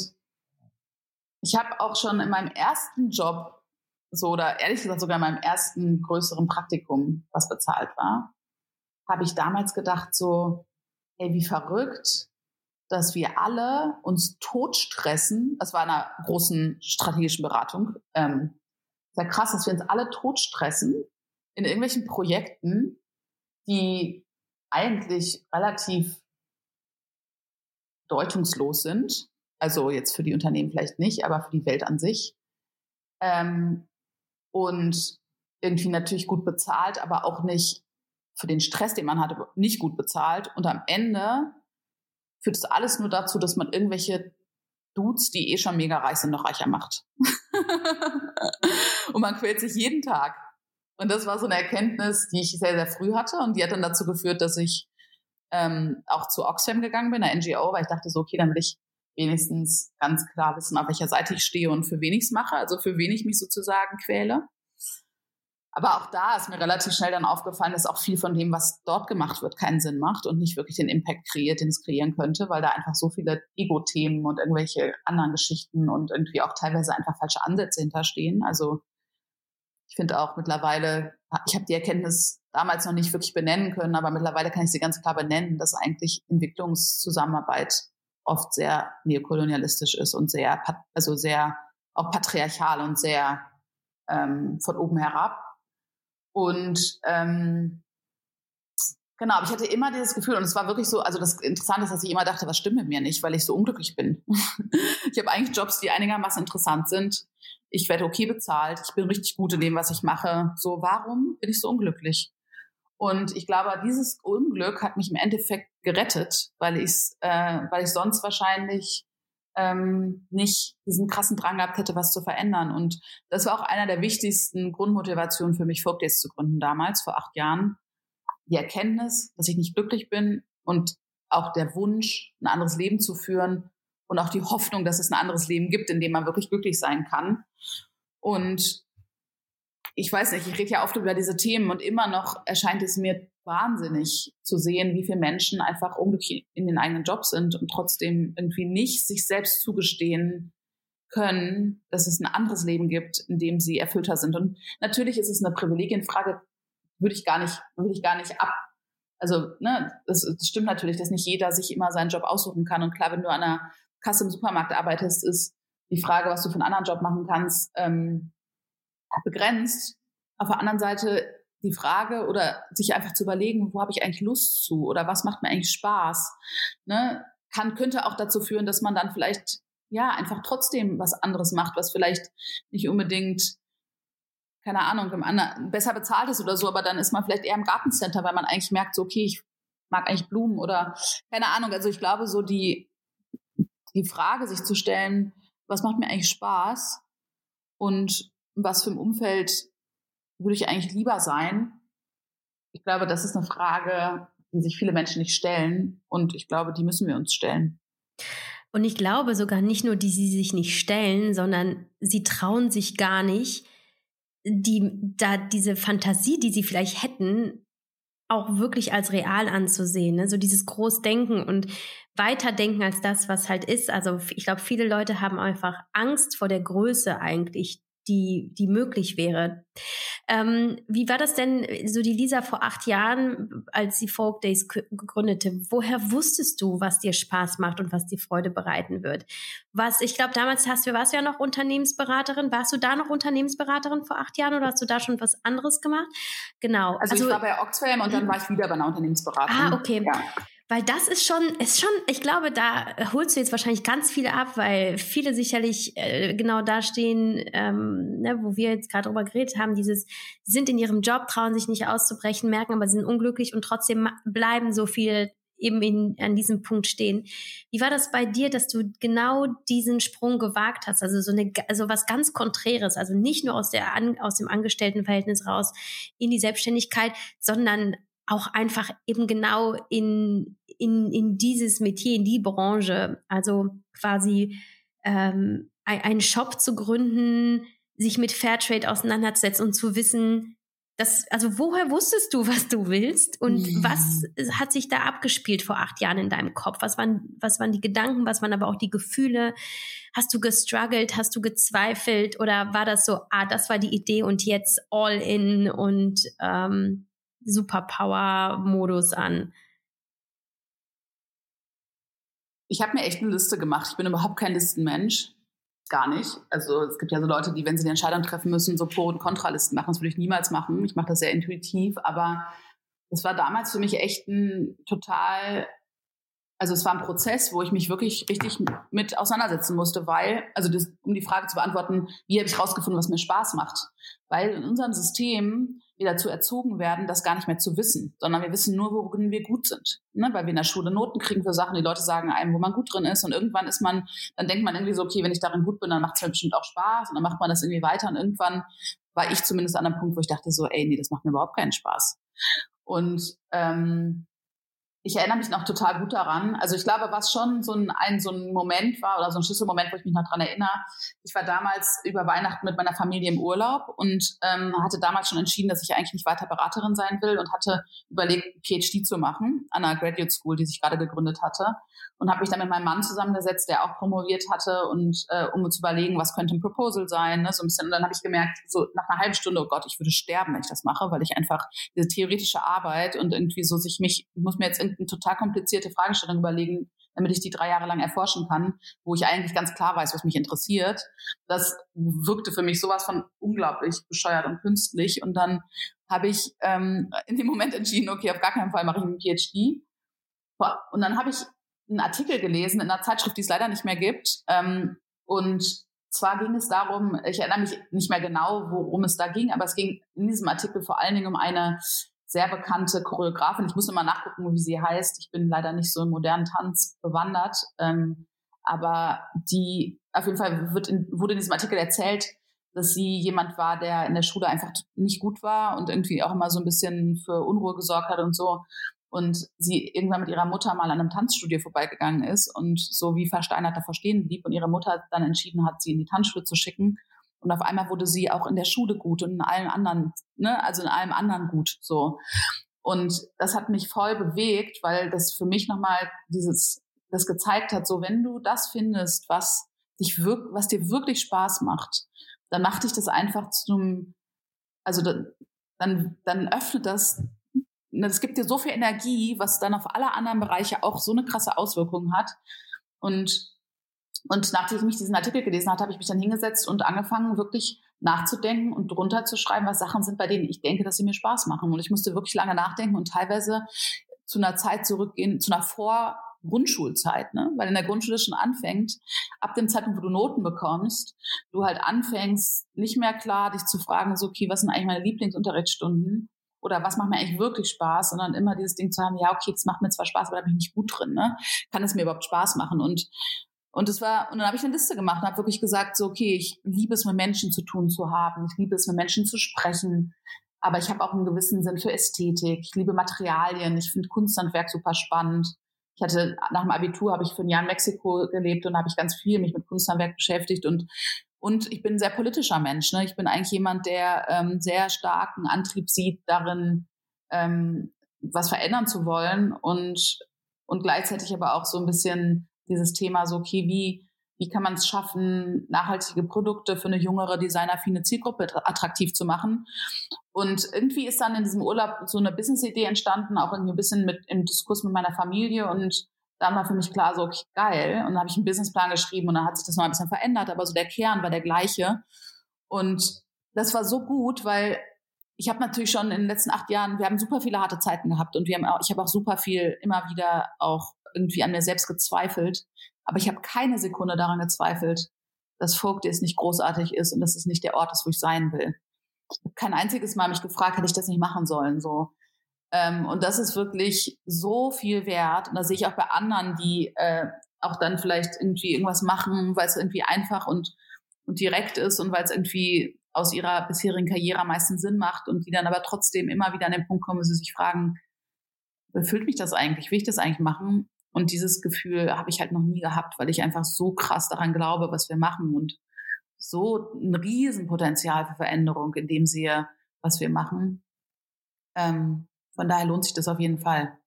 ich habe auch schon in meinem ersten Job, so oder ehrlich gesagt sogar in meinem ersten größeren Praktikum, was bezahlt war, habe ich damals gedacht so, ey, wie verrückt, dass wir alle uns totstressen. Das war in einer großen strategischen Beratung. Ähm, sehr krass, dass wir uns alle totstressen in irgendwelchen Projekten, die eigentlich relativ deutungslos sind. Also jetzt für die Unternehmen vielleicht nicht, aber für die Welt an sich. Ähm, und irgendwie natürlich gut bezahlt, aber auch nicht für den Stress, den man hatte, nicht gut bezahlt. Und am Ende führt es alles nur dazu, dass man irgendwelche Dudes, die eh schon mega reich sind, noch reicher macht. und man quält sich jeden Tag. Und das war so eine Erkenntnis, die ich sehr, sehr früh hatte. Und die hat dann dazu geführt, dass ich ähm, auch zu Oxfam gegangen bin, einer NGO, weil ich dachte so, okay, dann will ich wenigstens ganz klar wissen, auf welcher Seite ich stehe und für wen ich es mache, also für wen ich mich sozusagen quäle. Aber auch da ist mir relativ schnell dann aufgefallen, dass auch viel von dem, was dort gemacht wird, keinen Sinn macht und nicht wirklich den Impact kreiert, den es kreieren könnte, weil da einfach so viele Ego-Themen und irgendwelche anderen Geschichten und irgendwie auch teilweise einfach falsche Ansätze hinterstehen. Also ich finde auch mittlerweile, ich habe die Erkenntnis damals noch nicht wirklich benennen können, aber mittlerweile kann ich sie ganz klar benennen, dass eigentlich Entwicklungszusammenarbeit oft sehr neokolonialistisch ist und sehr, also sehr auch patriarchal und sehr ähm, von oben herab. Und ähm, genau, aber ich hatte immer dieses Gefühl, und es war wirklich so, also das Interessante ist, dass ich immer dachte, was stimmt mit mir nicht, weil ich so unglücklich bin. ich habe eigentlich Jobs, die einigermaßen interessant sind. Ich werde okay bezahlt, ich bin richtig gut in dem, was ich mache. So, warum bin ich so unglücklich? Und ich glaube, dieses Unglück hat mich im Endeffekt gerettet, weil ich äh, weil ich sonst wahrscheinlich ähm, nicht diesen krassen Drang gehabt hätte, was zu verändern. Und das war auch einer der wichtigsten Grundmotivationen für mich, Folkdays zu gründen damals, vor acht Jahren. Die Erkenntnis, dass ich nicht glücklich bin und auch der Wunsch, ein anderes Leben zu führen und auch die Hoffnung, dass es ein anderes Leben gibt, in dem man wirklich glücklich sein kann. Und ich weiß nicht, ich rede ja oft über diese Themen und immer noch erscheint es mir wahnsinnig zu sehen, wie viele Menschen einfach unglücklich in den eigenen Job sind und trotzdem irgendwie nicht sich selbst zugestehen können, dass es ein anderes Leben gibt, in dem sie erfüllter sind. Und natürlich ist es eine Privilegienfrage, würde ich gar nicht, würde ich gar nicht ab. Also, ne, das, das stimmt natürlich, dass nicht jeder sich immer seinen Job aussuchen kann. Und klar, wenn du an einer Kasse im Supermarkt arbeitest, ist die Frage, was du für einen anderen Job machen kannst, ähm, begrenzt. Auf der anderen Seite die Frage oder sich einfach zu überlegen, wo habe ich eigentlich Lust zu oder was macht mir eigentlich Spaß, ne, kann, könnte auch dazu führen, dass man dann vielleicht, ja, einfach trotzdem was anderes macht, was vielleicht nicht unbedingt, keine Ahnung, im anderen, besser bezahlt ist oder so, aber dann ist man vielleicht eher im Gartencenter, weil man eigentlich merkt, so, okay, ich mag eigentlich Blumen oder keine Ahnung. Also ich glaube, so die, die Frage sich zu stellen, was macht mir eigentlich Spaß und was für ein Umfeld würde ich eigentlich lieber sein? Ich glaube, das ist eine Frage, die sich viele Menschen nicht stellen. Und ich glaube, die müssen wir uns stellen. Und ich glaube sogar nicht nur, die sie sich nicht stellen, sondern sie trauen sich gar nicht, die, da diese Fantasie, die sie vielleicht hätten, auch wirklich als real anzusehen. Ne? So dieses Großdenken und Weiterdenken als das, was halt ist. Also ich glaube, viele Leute haben einfach Angst vor der Größe eigentlich, die, die möglich wäre. Ähm, wie war das denn, so die Lisa vor acht Jahren, als sie Folk Days gegründete? Woher wusstest du, was dir Spaß macht und was dir Freude bereiten wird? Was, ich glaube, damals hast du, warst du ja noch Unternehmensberaterin. Warst du da noch Unternehmensberaterin vor acht Jahren oder hast du da schon was anderes gemacht? Genau. Also, also ich war bei Oxfam und dann war ich wieder bei einer Unternehmensberatung. Ah, okay. Ja. Weil das ist schon, ist schon, ich glaube, da holst du jetzt wahrscheinlich ganz viele ab, weil viele sicherlich äh, genau da stehen, ähm, ne, wo wir jetzt gerade drüber geredet haben, dieses, sind in ihrem Job, trauen sich nicht auszubrechen, merken aber, sie sind unglücklich und trotzdem bleiben so viel eben in, an diesem Punkt stehen. Wie war das bei dir, dass du genau diesen Sprung gewagt hast? Also so eine, also was ganz Konträres, also nicht nur aus der, aus dem Angestelltenverhältnis raus in die Selbstständigkeit, sondern auch einfach eben genau in, in, in dieses Metier, in die Branche, also quasi ähm, einen Shop zu gründen, sich mit Fairtrade auseinanderzusetzen und zu wissen, das, also woher wusstest du, was du willst und mhm. was hat sich da abgespielt vor acht Jahren in deinem Kopf? Was waren, was waren die Gedanken, was waren aber auch die Gefühle? Hast du gestruggelt, hast du gezweifelt oder war das so, ah, das war die Idee und jetzt all in und ähm, Superpower-Modus an? Ich habe mir echt eine Liste gemacht. Ich bin überhaupt kein Listenmensch gar nicht. Also es gibt ja so Leute, die, wenn sie eine Entscheidung treffen müssen, so Pro- und Kontralisten machen. Das würde ich niemals machen. Ich mache das sehr intuitiv, aber es war damals für mich echt ein total, also es war ein Prozess, wo ich mich wirklich richtig mit auseinandersetzen musste, weil, also das, um die Frage zu beantworten, wie habe ich rausgefunden, was mir Spaß macht? Weil in unserem System wir dazu erzogen werden, das gar nicht mehr zu wissen, sondern wir wissen nur, worin wir gut sind. Ne? Weil wir in der Schule Noten kriegen für Sachen, die Leute sagen einem, wo man gut drin ist. Und irgendwann ist man, dann denkt man irgendwie so, okay, wenn ich darin gut bin, dann macht es mir bestimmt auch Spaß. Und dann macht man das irgendwie weiter. Und irgendwann war ich zumindest an einem Punkt, wo ich dachte so, ey, nee, das macht mir überhaupt keinen Spaß. Und ähm, ich erinnere mich noch total gut daran. Also ich glaube, was schon so ein, ein, so ein Moment war oder so ein Schlüsselmoment, wo ich mich noch dran erinnere. Ich war damals über Weihnachten mit meiner Familie im Urlaub und ähm, hatte damals schon entschieden, dass ich eigentlich nicht weiter Beraterin sein will und hatte überlegt, PhD zu machen an einer Graduate School, die sich gerade gegründet hatte und habe mich dann mit meinem Mann zusammengesetzt, der auch promoviert hatte und äh, um zu überlegen, was könnte ein Proposal sein, ne, so ein bisschen. Und dann habe ich gemerkt, so nach einer halben Stunde, oh Gott, ich würde sterben, wenn ich das mache, weil ich einfach diese theoretische Arbeit und irgendwie so sich mich, ich muss mir jetzt irgendeine total komplizierte Fragestellung überlegen, damit ich die drei Jahre lang erforschen kann, wo ich eigentlich ganz klar weiß, was mich interessiert. Das wirkte für mich sowas von unglaublich bescheuert und künstlich. Und dann habe ich ähm, in dem Moment entschieden, okay, auf gar keinen Fall mache ich einen PhD. Und dann habe ich einen Artikel gelesen in einer Zeitschrift, die es leider nicht mehr gibt. Ähm, und zwar ging es darum, ich erinnere mich nicht mehr genau, worum es da ging, aber es ging in diesem Artikel vor allen Dingen um eine sehr bekannte Choreografin. Ich muss immer nachgucken, wie sie heißt. Ich bin leider nicht so im modernen Tanz bewandert. Ähm, aber die, auf jeden Fall wird in, wurde in diesem Artikel erzählt, dass sie jemand war, der in der Schule einfach nicht gut war und irgendwie auch immer so ein bisschen für Unruhe gesorgt hat und so und sie irgendwann mit ihrer Mutter mal an einem Tanzstudio vorbeigegangen ist und so wie versteinert davor stehen blieb und ihre Mutter dann entschieden hat, sie in die Tanzschule zu schicken. Und auf einmal wurde sie auch in der Schule gut und in allen anderen, ne, also in allem anderen gut, so. Und das hat mich voll bewegt, weil das für mich nochmal dieses, das gezeigt hat, so wenn du das findest, was dich wirk was dir wirklich Spaß macht, dann macht dich das einfach zum, also dann, dann öffnet das es gibt dir so viel Energie, was dann auf alle anderen Bereiche auch so eine krasse Auswirkung hat. Und, und nachdem ich mich diesen Artikel gelesen hatte, habe ich mich dann hingesetzt und angefangen, wirklich nachzudenken und drunter zu schreiben, was Sachen sind, bei denen ich denke, dass sie mir Spaß machen. Und ich musste wirklich lange nachdenken und teilweise zu einer Zeit zurückgehen, zu einer Vor- Grundschulzeit, ne? Weil in der Grundschule schon anfängt, ab dem Zeitpunkt, wo du Noten bekommst, du halt anfängst, nicht mehr klar dich zu fragen, so, okay, was sind eigentlich meine Lieblingsunterrichtsstunden? oder was macht mir eigentlich wirklich Spaß, sondern immer dieses Ding zu haben, ja, okay, das macht mir zwar Spaß, aber da bin ich nicht gut drin, ne? Kann es mir überhaupt Spaß machen? Und und es war, und dann habe ich eine Liste gemacht und habe wirklich gesagt, so, okay, ich liebe es, mit Menschen zu tun zu haben, ich liebe es, mit Menschen zu sprechen, aber ich habe auch einen gewissen Sinn für Ästhetik, ich liebe Materialien, ich finde Kunsthandwerk super spannend. Ich hatte nach dem Abitur habe ich für ein Jahr in Mexiko gelebt und habe ich ganz viel mich mit Kunsthandwerk beschäftigt und und ich bin ein sehr politischer Mensch. Ne? Ich bin eigentlich jemand, der ähm, sehr starken Antrieb sieht darin, ähm, was verändern zu wollen und, und gleichzeitig aber auch so ein bisschen dieses Thema so, okay, wie, wie kann man es schaffen, nachhaltige Produkte für eine jüngere, designaffine Zielgruppe attraktiv zu machen? Und irgendwie ist dann in diesem Urlaub so eine Business-Idee entstanden, auch irgendwie ein bisschen mit im Diskurs mit meiner Familie und dann war für mich klar, so, okay, geil. Und dann habe ich einen Businessplan geschrieben und dann hat sich das noch ein bisschen verändert, aber so der Kern war der gleiche. Und das war so gut, weil ich habe natürlich schon in den letzten acht Jahren, wir haben super viele harte Zeiten gehabt und wir haben auch, ich habe auch super viel immer wieder auch irgendwie an mir selbst gezweifelt. Aber ich habe keine Sekunde daran gezweifelt, dass Vogt jetzt nicht großartig ist und dass es nicht der Ort ist, wo ich sein will. Ich habe kein einziges Mal mich gefragt, hätte ich das nicht machen sollen. So, ähm, und das ist wirklich so viel wert. Und da sehe ich auch bei anderen, die äh, auch dann vielleicht irgendwie irgendwas machen, weil es irgendwie einfach und, und direkt ist und weil es irgendwie aus ihrer bisherigen Karriere am meisten Sinn macht und die dann aber trotzdem immer wieder an den Punkt kommen, wo sie sich fragen, befüllt mich das eigentlich? Will ich das eigentlich machen? Und dieses Gefühl habe ich halt noch nie gehabt, weil ich einfach so krass daran glaube, was wir machen und so ein Riesenpotenzial für Veränderung in dem sehe, was wir machen. Ähm, von daher lohnt sich das auf jeden Fall.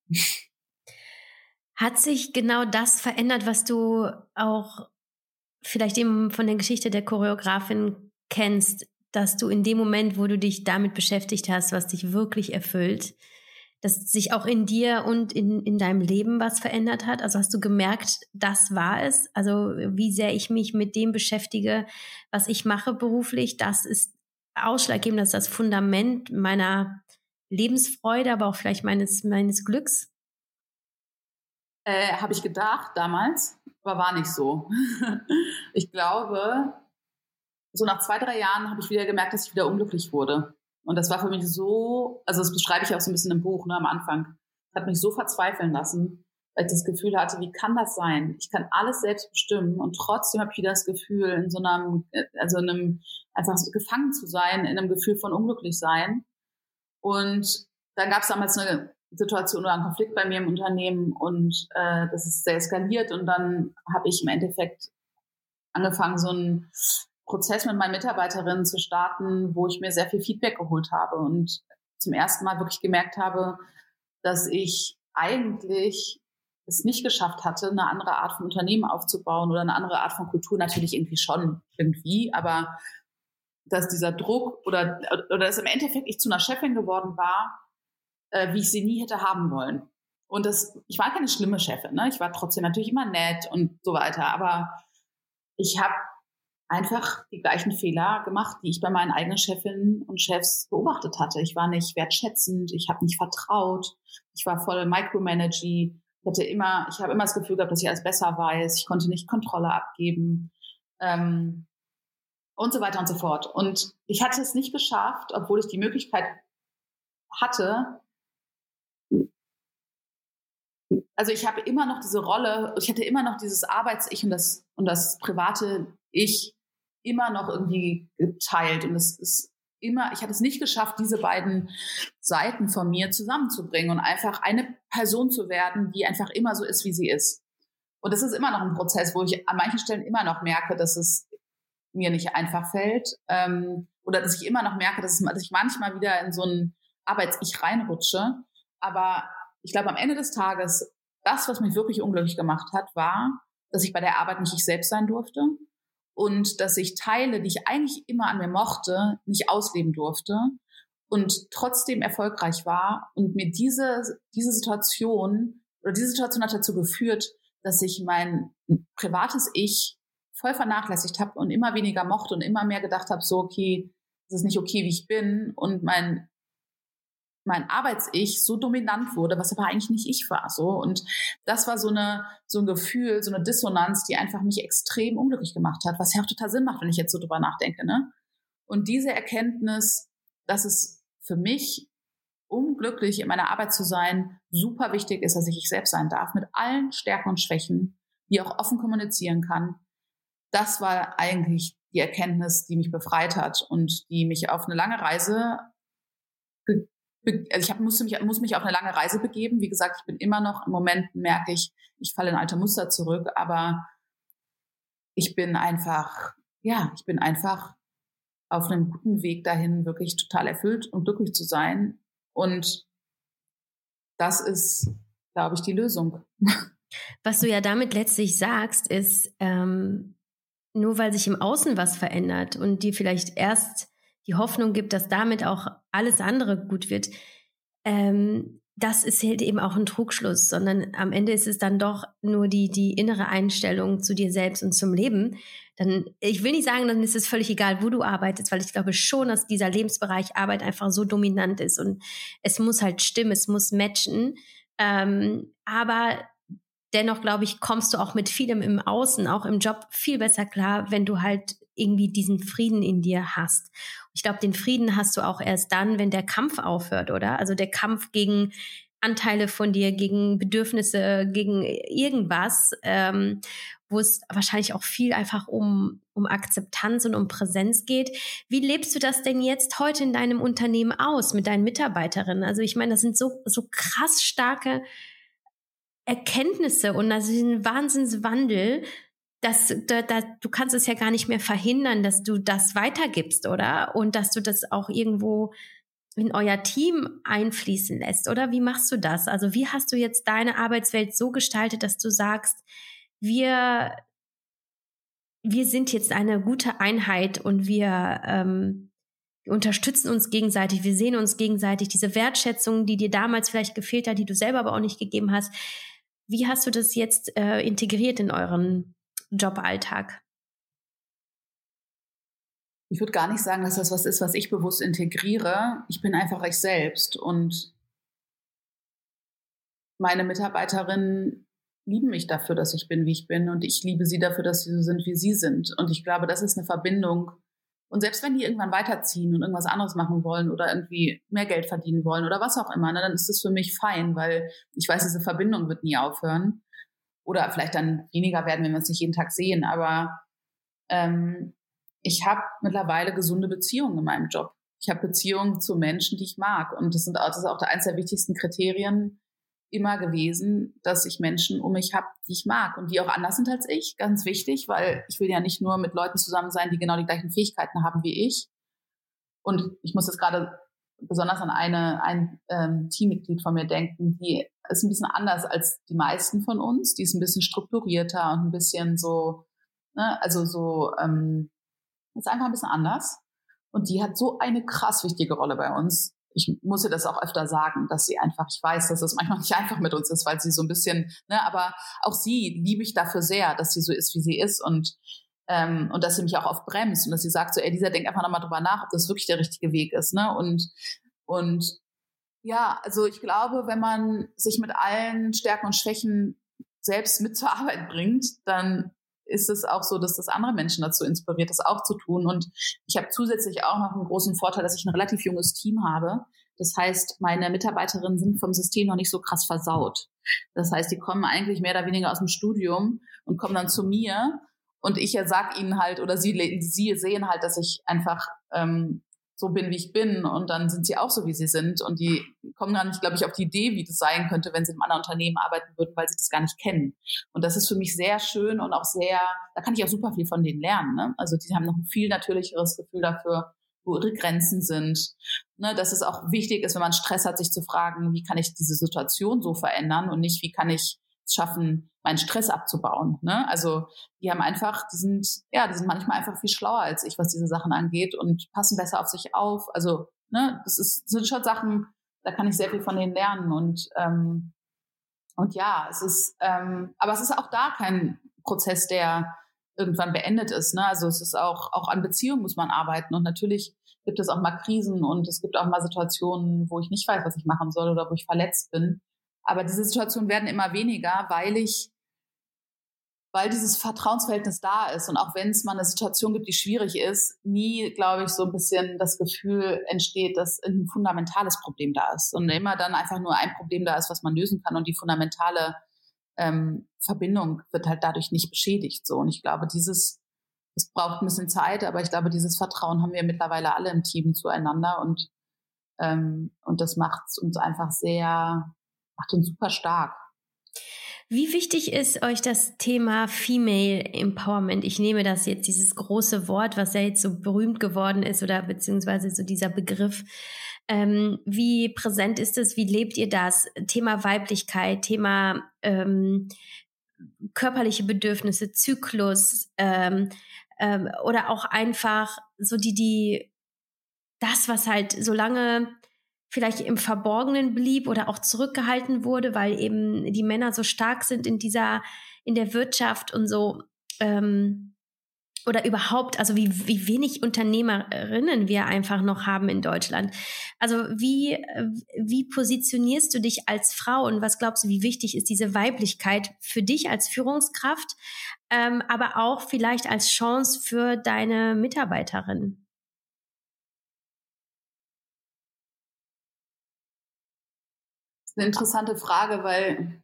Hat sich genau das verändert, was du auch vielleicht eben von der Geschichte der Choreografin kennst, dass du in dem Moment, wo du dich damit beschäftigt hast, was dich wirklich erfüllt, dass sich auch in dir und in, in deinem Leben was verändert hat? Also hast du gemerkt, das war es? Also wie sehr ich mich mit dem beschäftige, was ich mache beruflich, das ist ausschlaggebend, das ist das Fundament meiner Lebensfreude, aber auch vielleicht meines, meines Glücks? Äh, Habe ich gedacht damals, aber war nicht so. ich glaube, so nach zwei, drei Jahren habe ich wieder gemerkt, dass ich wieder unglücklich wurde. Und das war für mich so, also das beschreibe ich auch so ein bisschen im Buch ne, am Anfang, das hat mich so verzweifeln lassen, weil ich das Gefühl hatte, wie kann das sein? Ich kann alles selbst bestimmen und trotzdem habe ich das Gefühl, in so einem, also in einem, einfach so gefangen zu sein, in einem Gefühl von unglücklich sein. Und dann gab es damals eine Situation oder einen Konflikt bei mir im Unternehmen und äh, das ist sehr eskaliert und dann habe ich im Endeffekt angefangen, so ein Prozess mit meinen Mitarbeiterinnen zu starten, wo ich mir sehr viel Feedback geholt habe und zum ersten Mal wirklich gemerkt habe, dass ich eigentlich es nicht geschafft hatte, eine andere Art von Unternehmen aufzubauen oder eine andere Art von Kultur, natürlich irgendwie schon irgendwie, aber dass dieser Druck oder, oder dass im Endeffekt ich zu einer Chefin geworden war, äh, wie ich sie nie hätte haben wollen. Und das, ich war keine schlimme Chefin, ne? Ich war trotzdem natürlich immer nett und so weiter, aber ich habe einfach die gleichen Fehler gemacht, die ich bei meinen eigenen Chefinnen und Chefs beobachtet hatte. Ich war nicht wertschätzend, ich habe nicht vertraut, ich war voll Micromanaging. Ich hatte immer, ich habe immer das Gefühl gehabt, dass ich alles besser weiß. Ich konnte nicht Kontrolle abgeben ähm, und so weiter und so fort. Und ich hatte es nicht geschafft, obwohl ich die Möglichkeit hatte. Also ich habe immer noch diese Rolle, ich hatte immer noch dieses Arbeits-Ich und das und das private Ich immer noch irgendwie geteilt. Und es ist immer, ich habe es nicht geschafft, diese beiden Seiten von mir zusammenzubringen und einfach eine Person zu werden, die einfach immer so ist, wie sie ist. Und das ist immer noch ein Prozess, wo ich an manchen Stellen immer noch merke, dass es mir nicht einfach fällt. Ähm, oder dass ich immer noch merke, dass, es, dass ich manchmal wieder in so ein Arbeits-Ich reinrutsche. Aber ich glaube, am Ende des Tages, das, was mich wirklich unglücklich gemacht hat, war, dass ich bei der Arbeit nicht ich selbst sein durfte und dass ich Teile, die ich eigentlich immer an mir mochte, nicht ausleben durfte und trotzdem erfolgreich war und mir diese, diese Situation oder diese Situation hat dazu geführt, dass ich mein privates Ich voll vernachlässigt habe und immer weniger mochte und immer mehr gedacht habe, so okay, es ist nicht okay, wie ich bin und mein mein Arbeits-Ich so dominant wurde, was aber eigentlich nicht ich war, so. Und das war so eine, so ein Gefühl, so eine Dissonanz, die einfach mich extrem unglücklich gemacht hat, was ja auch total Sinn macht, wenn ich jetzt so drüber nachdenke, ne? Und diese Erkenntnis, dass es für mich unglücklich in meiner Arbeit zu sein, super wichtig ist, dass ich ich selbst sein darf, mit allen Stärken und Schwächen, die auch offen kommunizieren kann. Das war eigentlich die Erkenntnis, die mich befreit hat und die mich auf eine lange Reise also ich hab, musste mich, muss mich auf eine lange Reise begeben. Wie gesagt, ich bin immer noch, im Moment merke ich, ich falle in alte Muster zurück, aber ich bin einfach, ja, ich bin einfach auf einem guten Weg dahin, wirklich total erfüllt und glücklich zu sein. Und das ist, glaube ich, die Lösung. Was du ja damit letztlich sagst, ist, ähm, nur weil sich im Außen was verändert und dir vielleicht erst die Hoffnung gibt, dass damit auch alles andere gut wird, ähm, das ist halt eben auch ein Trugschluss, sondern am Ende ist es dann doch nur die, die innere Einstellung zu dir selbst und zum Leben. Dann, ich will nicht sagen, dann ist es völlig egal, wo du arbeitest, weil ich glaube schon, dass dieser Lebensbereich Arbeit einfach so dominant ist und es muss halt stimmen, es muss matchen. Ähm, aber dennoch, glaube ich, kommst du auch mit vielem im Außen, auch im Job viel besser klar, wenn du halt irgendwie diesen Frieden in dir hast. Ich glaube, den Frieden hast du auch erst dann, wenn der Kampf aufhört, oder? Also der Kampf gegen Anteile von dir, gegen Bedürfnisse, gegen irgendwas, ähm, wo es wahrscheinlich auch viel einfach um, um Akzeptanz und um Präsenz geht. Wie lebst du das denn jetzt heute in deinem Unternehmen aus mit deinen Mitarbeiterinnen? Also ich meine, das sind so, so krass starke Erkenntnisse und das ist ein Wahnsinnswandel, dass da, da, du kannst es ja gar nicht mehr verhindern, dass du das weitergibst, oder? Und dass du das auch irgendwo in euer Team einfließen lässt, oder? Wie machst du das? Also wie hast du jetzt deine Arbeitswelt so gestaltet, dass du sagst, wir, wir sind jetzt eine gute Einheit und wir, ähm, unterstützen uns gegenseitig, wir sehen uns gegenseitig, diese Wertschätzung, die dir damals vielleicht gefehlt hat, die du selber aber auch nicht gegeben hast. Wie hast du das jetzt äh, integriert in euren Joballtag? Ich würde gar nicht sagen, dass das was ist, was ich bewusst integriere. Ich bin einfach ich selbst und meine Mitarbeiterinnen lieben mich dafür, dass ich bin, wie ich bin und ich liebe sie dafür, dass sie so sind, wie sie sind. Und ich glaube, das ist eine Verbindung. Und selbst wenn die irgendwann weiterziehen und irgendwas anderes machen wollen oder irgendwie mehr Geld verdienen wollen oder was auch immer, ne, dann ist das für mich fein, weil ich weiß, diese Verbindung wird nie aufhören. Oder vielleicht dann weniger werden, wenn wir uns nicht jeden Tag sehen. Aber ähm, ich habe mittlerweile gesunde Beziehungen in meinem Job. Ich habe Beziehungen zu Menschen, die ich mag. Und das, sind, das ist auch eines der wichtigsten Kriterien immer gewesen, dass ich Menschen um mich habe, die ich mag und die auch anders sind als ich. Ganz wichtig, weil ich will ja nicht nur mit Leuten zusammen sein, die genau die gleichen Fähigkeiten haben wie ich. Und ich muss jetzt gerade besonders an eine, ein ähm, Teammitglied von mir denken, die ist ein bisschen anders als die meisten von uns. Die ist ein bisschen strukturierter und ein bisschen so, ne, also so ähm, ist einfach ein bisschen anders. Und die hat so eine krass wichtige Rolle bei uns. Ich muss ihr das auch öfter sagen, dass sie einfach, ich weiß, dass es manchmal nicht einfach mit uns ist, weil sie so ein bisschen, ne, aber auch sie liebe ich dafür sehr, dass sie so ist, wie sie ist und ähm, und dass sie mich auch oft bremst und dass sie sagt so, ey, dieser denk einfach nochmal drüber nach, ob das wirklich der richtige Weg ist, ne? Und und ja, also ich glaube, wenn man sich mit allen Stärken und Schwächen selbst mit zur Arbeit bringt, dann ist es auch so, dass das andere Menschen dazu inspiriert, das auch zu tun. Und ich habe zusätzlich auch noch einen großen Vorteil, dass ich ein relativ junges Team habe. Das heißt, meine Mitarbeiterinnen sind vom System noch nicht so krass versaut. Das heißt, die kommen eigentlich mehr oder weniger aus dem Studium und kommen dann zu mir und ich sag ihnen halt oder sie, sie sehen halt, dass ich einfach ähm, so bin, wie ich bin und dann sind sie auch so, wie sie sind und die kommen gar nicht, glaube ich, auf die Idee, wie das sein könnte, wenn sie in einem anderen Unternehmen arbeiten würden, weil sie das gar nicht kennen. Und das ist für mich sehr schön und auch sehr, da kann ich auch super viel von denen lernen. Ne? Also die haben noch ein viel natürlicheres Gefühl dafür, wo ihre Grenzen sind. Ne, dass es auch wichtig ist, wenn man Stress hat, sich zu fragen, wie kann ich diese Situation so verändern und nicht, wie kann ich schaffen, meinen Stress abzubauen. Ne? Also die haben einfach, die sind, ja, die sind manchmal einfach viel schlauer als ich, was diese Sachen angeht und passen besser auf sich auf. Also, ne, das ist, sind schon Sachen, da kann ich sehr viel von denen lernen. Und, ähm, und ja, es ist, ähm, aber es ist auch da kein Prozess, der irgendwann beendet ist. Ne? Also es ist auch, auch an Beziehungen muss man arbeiten. Und natürlich gibt es auch mal Krisen und es gibt auch mal Situationen, wo ich nicht weiß, was ich machen soll oder wo ich verletzt bin. Aber diese Situationen werden immer weniger, weil ich, weil dieses Vertrauensverhältnis da ist. Und auch wenn es mal eine Situation gibt, die schwierig ist, nie, glaube ich, so ein bisschen das Gefühl entsteht, dass ein fundamentales Problem da ist. Und immer dann einfach nur ein Problem da ist, was man lösen kann. Und die fundamentale ähm, Verbindung wird halt dadurch nicht beschädigt. So. Und ich glaube, dieses, es braucht ein bisschen Zeit, aber ich glaube, dieses Vertrauen haben wir mittlerweile alle im Team zueinander und ähm, und das macht uns einfach sehr macht uns super stark. Wie wichtig ist euch das Thema Female Empowerment? Ich nehme das jetzt, dieses große Wort, was ja jetzt so berühmt geworden ist oder beziehungsweise so dieser Begriff. Ähm, wie präsent ist es? Wie lebt ihr das? Thema Weiblichkeit, Thema ähm, körperliche Bedürfnisse, Zyklus ähm, ähm, oder auch einfach so die, die, das, was halt so lange vielleicht im Verborgenen blieb oder auch zurückgehalten wurde, weil eben die Männer so stark sind in dieser, in der Wirtschaft und so, ähm, oder überhaupt, also wie, wie wenig Unternehmerinnen wir einfach noch haben in Deutschland. Also wie, wie positionierst du dich als Frau und was glaubst du, wie wichtig ist diese Weiblichkeit für dich als Führungskraft, ähm, aber auch vielleicht als Chance für deine Mitarbeiterinnen? Eine interessante Frage, weil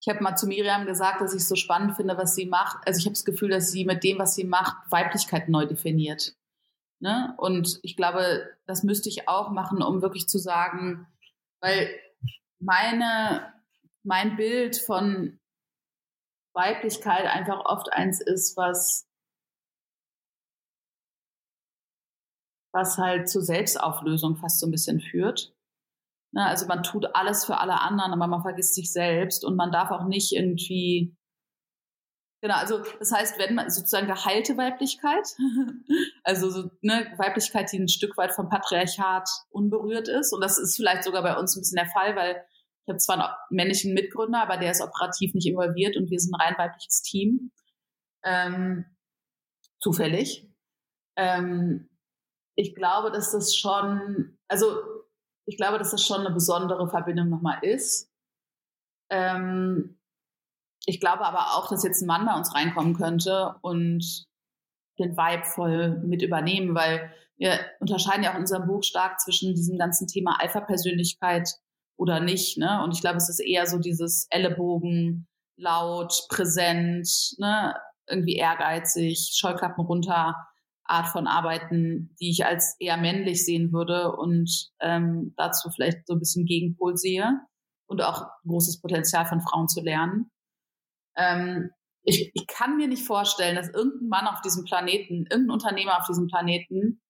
ich habe mal zu Miriam gesagt, dass ich es so spannend finde, was sie macht. Also ich habe das Gefühl, dass sie mit dem, was sie macht, Weiblichkeit neu definiert. Ne? Und ich glaube, das müsste ich auch machen, um wirklich zu sagen, weil meine, mein Bild von Weiblichkeit einfach oft eins ist, was was halt zur Selbstauflösung fast so ein bisschen führt. Ne, also man tut alles für alle anderen, aber man vergisst sich selbst und man darf auch nicht irgendwie Genau, also das heißt, wenn man sozusagen geheilte Weiblichkeit, also so, ne, Weiblichkeit, die ein Stück weit vom Patriarchat unberührt ist, und das ist vielleicht sogar bei uns ein bisschen der Fall, weil ich habe zwar einen männlichen Mitgründer, aber der ist operativ nicht involviert und wir sind ein rein weibliches Team. Ähm, zufällig. Ähm, ich glaube, dass das schon, also ich glaube, dass das schon eine besondere Verbindung nochmal ist. Ähm, ich glaube aber auch, dass jetzt ein Mann bei uns reinkommen könnte und den Vibe voll mit übernehmen, weil wir unterscheiden ja auch in unserem Buch stark zwischen diesem ganzen Thema Alpha-Persönlichkeit oder nicht. Ne? Und ich glaube, es ist eher so dieses Ellenbogen, laut, präsent, ne? irgendwie ehrgeizig, Scheuklappen runter, Art von Arbeiten, die ich als eher männlich sehen würde und ähm, dazu vielleicht so ein bisschen Gegenpol sehe und auch großes Potenzial von Frauen zu lernen. Ähm, ich, ich kann mir nicht vorstellen, dass irgendein Mann auf diesem Planeten, irgendein Unternehmer auf diesem Planeten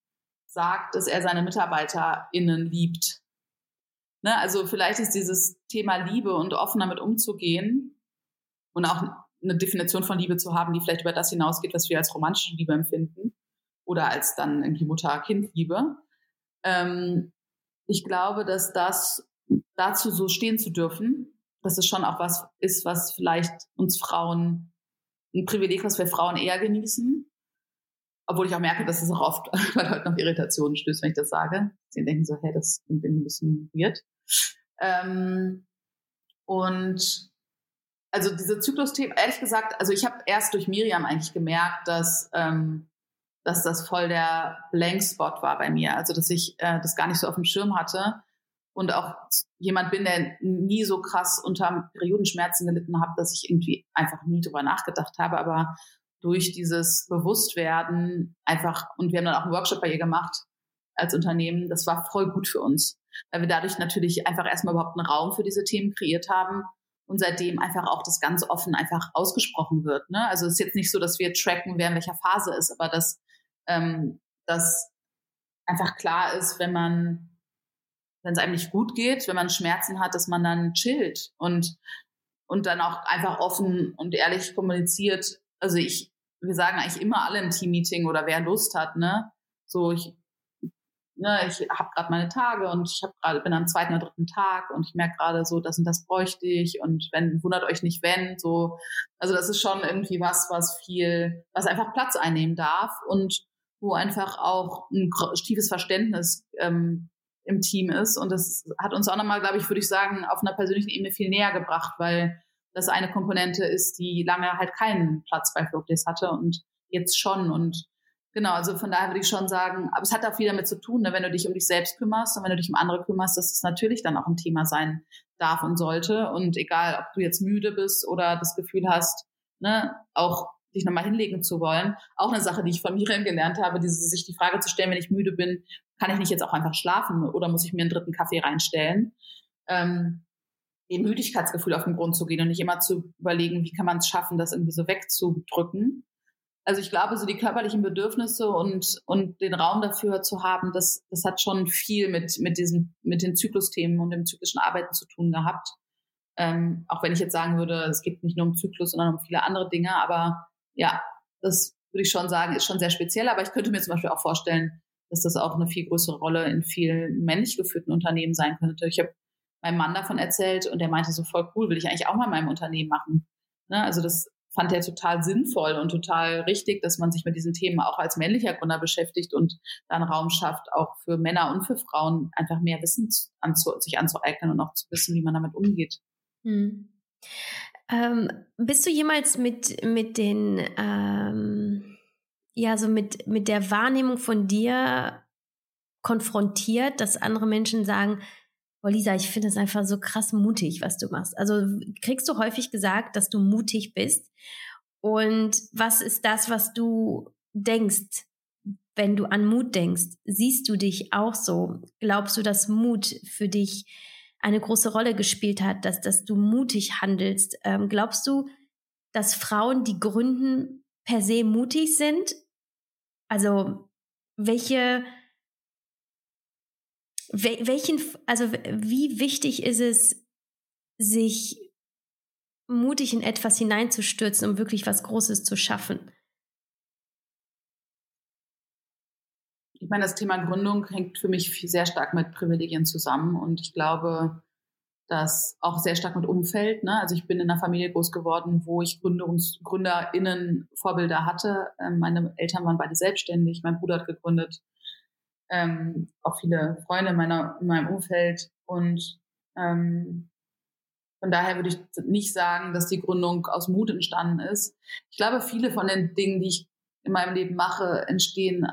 sagt, dass er seine MitarbeiterInnen liebt. Ne? Also vielleicht ist dieses Thema Liebe und offen damit umzugehen und auch eine Definition von Liebe zu haben, die vielleicht über das hinausgeht, was wir als romantische Liebe empfinden oder als dann irgendwie Mutter-Kind-Liebe. Ähm, ich glaube, dass das dazu so stehen zu dürfen, dass es schon auch was ist, was vielleicht uns Frauen, ein Privileg, was wir Frauen eher genießen. Obwohl ich auch merke, dass es auch oft bei Leuten auf Irritationen stößt, wenn ich das sage. Sie denken so, hey, das klingt ein bisschen weird. Ähm, und also diese Zyklusthemen, ehrlich gesagt, also ich habe erst durch Miriam eigentlich gemerkt, dass, ähm, dass das voll der Blankspot war bei mir. Also dass ich äh, das gar nicht so auf dem Schirm hatte und auch jemand bin, der nie so krass unter Periodenschmerzen gelitten hat, dass ich irgendwie einfach nie drüber nachgedacht habe, aber durch dieses Bewusstwerden einfach, und wir haben dann auch einen Workshop bei ihr gemacht als Unternehmen, das war voll gut für uns, weil wir dadurch natürlich einfach erstmal überhaupt einen Raum für diese Themen kreiert haben und seitdem einfach auch das ganz offen einfach ausgesprochen wird. Ne? Also es ist jetzt nicht so, dass wir tracken, wer in welcher Phase ist, aber dass ähm, das einfach klar ist, wenn man wenn es einem nicht gut geht, wenn man Schmerzen hat, dass man dann chillt und, und dann auch einfach offen und ehrlich kommuniziert. Also ich, wir sagen eigentlich immer alle im Teammeeting oder wer Lust hat, ne? So, ich, ne, ich habe gerade meine Tage und ich habe gerade bin am zweiten oder dritten Tag und ich merke gerade so, das und das bräuchte ich und wenn wundert euch nicht wenn so also das ist schon irgendwie was was viel was einfach Platz einnehmen darf und wo einfach auch ein tiefes Verständnis ähm, im Team ist. Und das hat uns auch nochmal, glaube ich, würde ich sagen, auf einer persönlichen Ebene viel näher gebracht, weil das eine Komponente ist, die lange halt keinen Platz bei Flugdays hatte und jetzt schon. Und genau, also von daher würde ich schon sagen, aber es hat auch viel damit zu tun, ne, wenn du dich um dich selbst kümmerst und wenn du dich um andere kümmerst, dass es natürlich dann auch ein Thema sein darf und sollte. Und egal, ob du jetzt müde bist oder das Gefühl hast, ne, auch sich nochmal hinlegen zu wollen. Auch eine Sache, die ich von Miriam gelernt habe, diese, sich die Frage zu stellen, wenn ich müde bin, kann ich nicht jetzt auch einfach schlafen oder muss ich mir einen dritten Kaffee reinstellen? Ähm, dem Müdigkeitsgefühl auf den Grund zu gehen und nicht immer zu überlegen, wie kann man es schaffen, das irgendwie so wegzudrücken. Also ich glaube, so die körperlichen Bedürfnisse und, und den Raum dafür zu haben, das, das hat schon viel mit, mit diesen, mit den Zyklusthemen und dem zyklischen Arbeiten zu tun gehabt. Ähm, auch wenn ich jetzt sagen würde, es geht nicht nur um Zyklus, sondern um viele andere Dinge, aber ja, das würde ich schon sagen, ist schon sehr speziell. Aber ich könnte mir zum Beispiel auch vorstellen, dass das auch eine viel größere Rolle in vielen männlich geführten Unternehmen sein könnte. Ich habe meinem Mann davon erzählt und der meinte so voll cool, will ich eigentlich auch mal in meinem Unternehmen machen. Ne? Also das fand er total sinnvoll und total richtig, dass man sich mit diesen Themen auch als männlicher Gründer beschäftigt und dann Raum schafft, auch für Männer und für Frauen einfach mehr Wissen anzu sich anzueignen und auch zu wissen, wie man damit umgeht. Hm. Ähm, bist du jemals mit, mit den, ähm, ja, so mit, mit der Wahrnehmung von dir konfrontiert, dass andere Menschen sagen, oh Lisa, ich finde es einfach so krass mutig, was du machst. Also kriegst du häufig gesagt, dass du mutig bist. Und was ist das, was du denkst, wenn du an Mut denkst? Siehst du dich auch so? Glaubst du, dass Mut für dich eine große Rolle gespielt hat, dass, dass du mutig handelst. Ähm, glaubst du, dass Frauen, die gründen, per se mutig sind? Also welche welchen, also wie wichtig ist es, sich mutig in etwas hineinzustürzen, um wirklich was Großes zu schaffen? Ich meine, das Thema Gründung hängt für mich sehr stark mit Privilegien zusammen und ich glaube, dass auch sehr stark mit Umfeld. Ne? Also ich bin in einer Familie groß geworden, wo ich Gründungs GründerInnen Vorbilder hatte. Ähm, meine Eltern waren beide selbstständig, mein Bruder hat gegründet, ähm, auch viele Freunde in, meiner, in meinem Umfeld und ähm, von daher würde ich nicht sagen, dass die Gründung aus Mut entstanden ist. Ich glaube, viele von den Dingen, die ich in meinem Leben mache, entstehen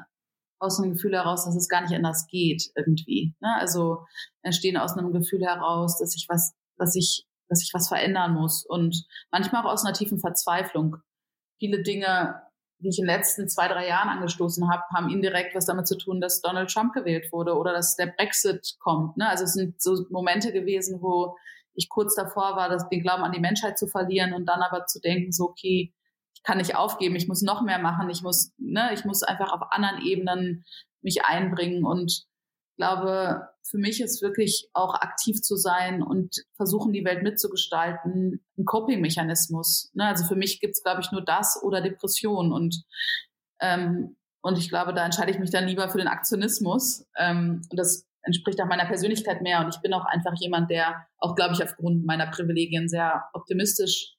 aus einem Gefühl heraus, dass es gar nicht anders geht irgendwie. Ne? Also entstehen aus einem Gefühl heraus, dass ich was, dass ich, dass ich was verändern muss und manchmal auch aus einer tiefen Verzweiflung. Viele Dinge, die ich in den letzten zwei, drei Jahren angestoßen habe, haben indirekt was damit zu tun, dass Donald Trump gewählt wurde oder dass der Brexit kommt. Ne? Also es sind so Momente gewesen, wo ich kurz davor war, das, den Glauben an die Menschheit zu verlieren und dann aber zu denken, so, okay, ich kann nicht aufgeben, ich muss noch mehr machen, ich muss, ne, ich muss einfach auf anderen Ebenen mich einbringen und glaube, für mich ist wirklich auch aktiv zu sein und versuchen, die Welt mitzugestalten, ein Coping-Mechanismus. Ne? Also für mich gibt's glaube ich, nur das oder Depression und ähm, und ich glaube, da entscheide ich mich dann lieber für den Aktionismus. Ähm, und das entspricht auch meiner Persönlichkeit mehr. Und ich bin auch einfach jemand, der auch, glaube ich, aufgrund meiner Privilegien sehr optimistisch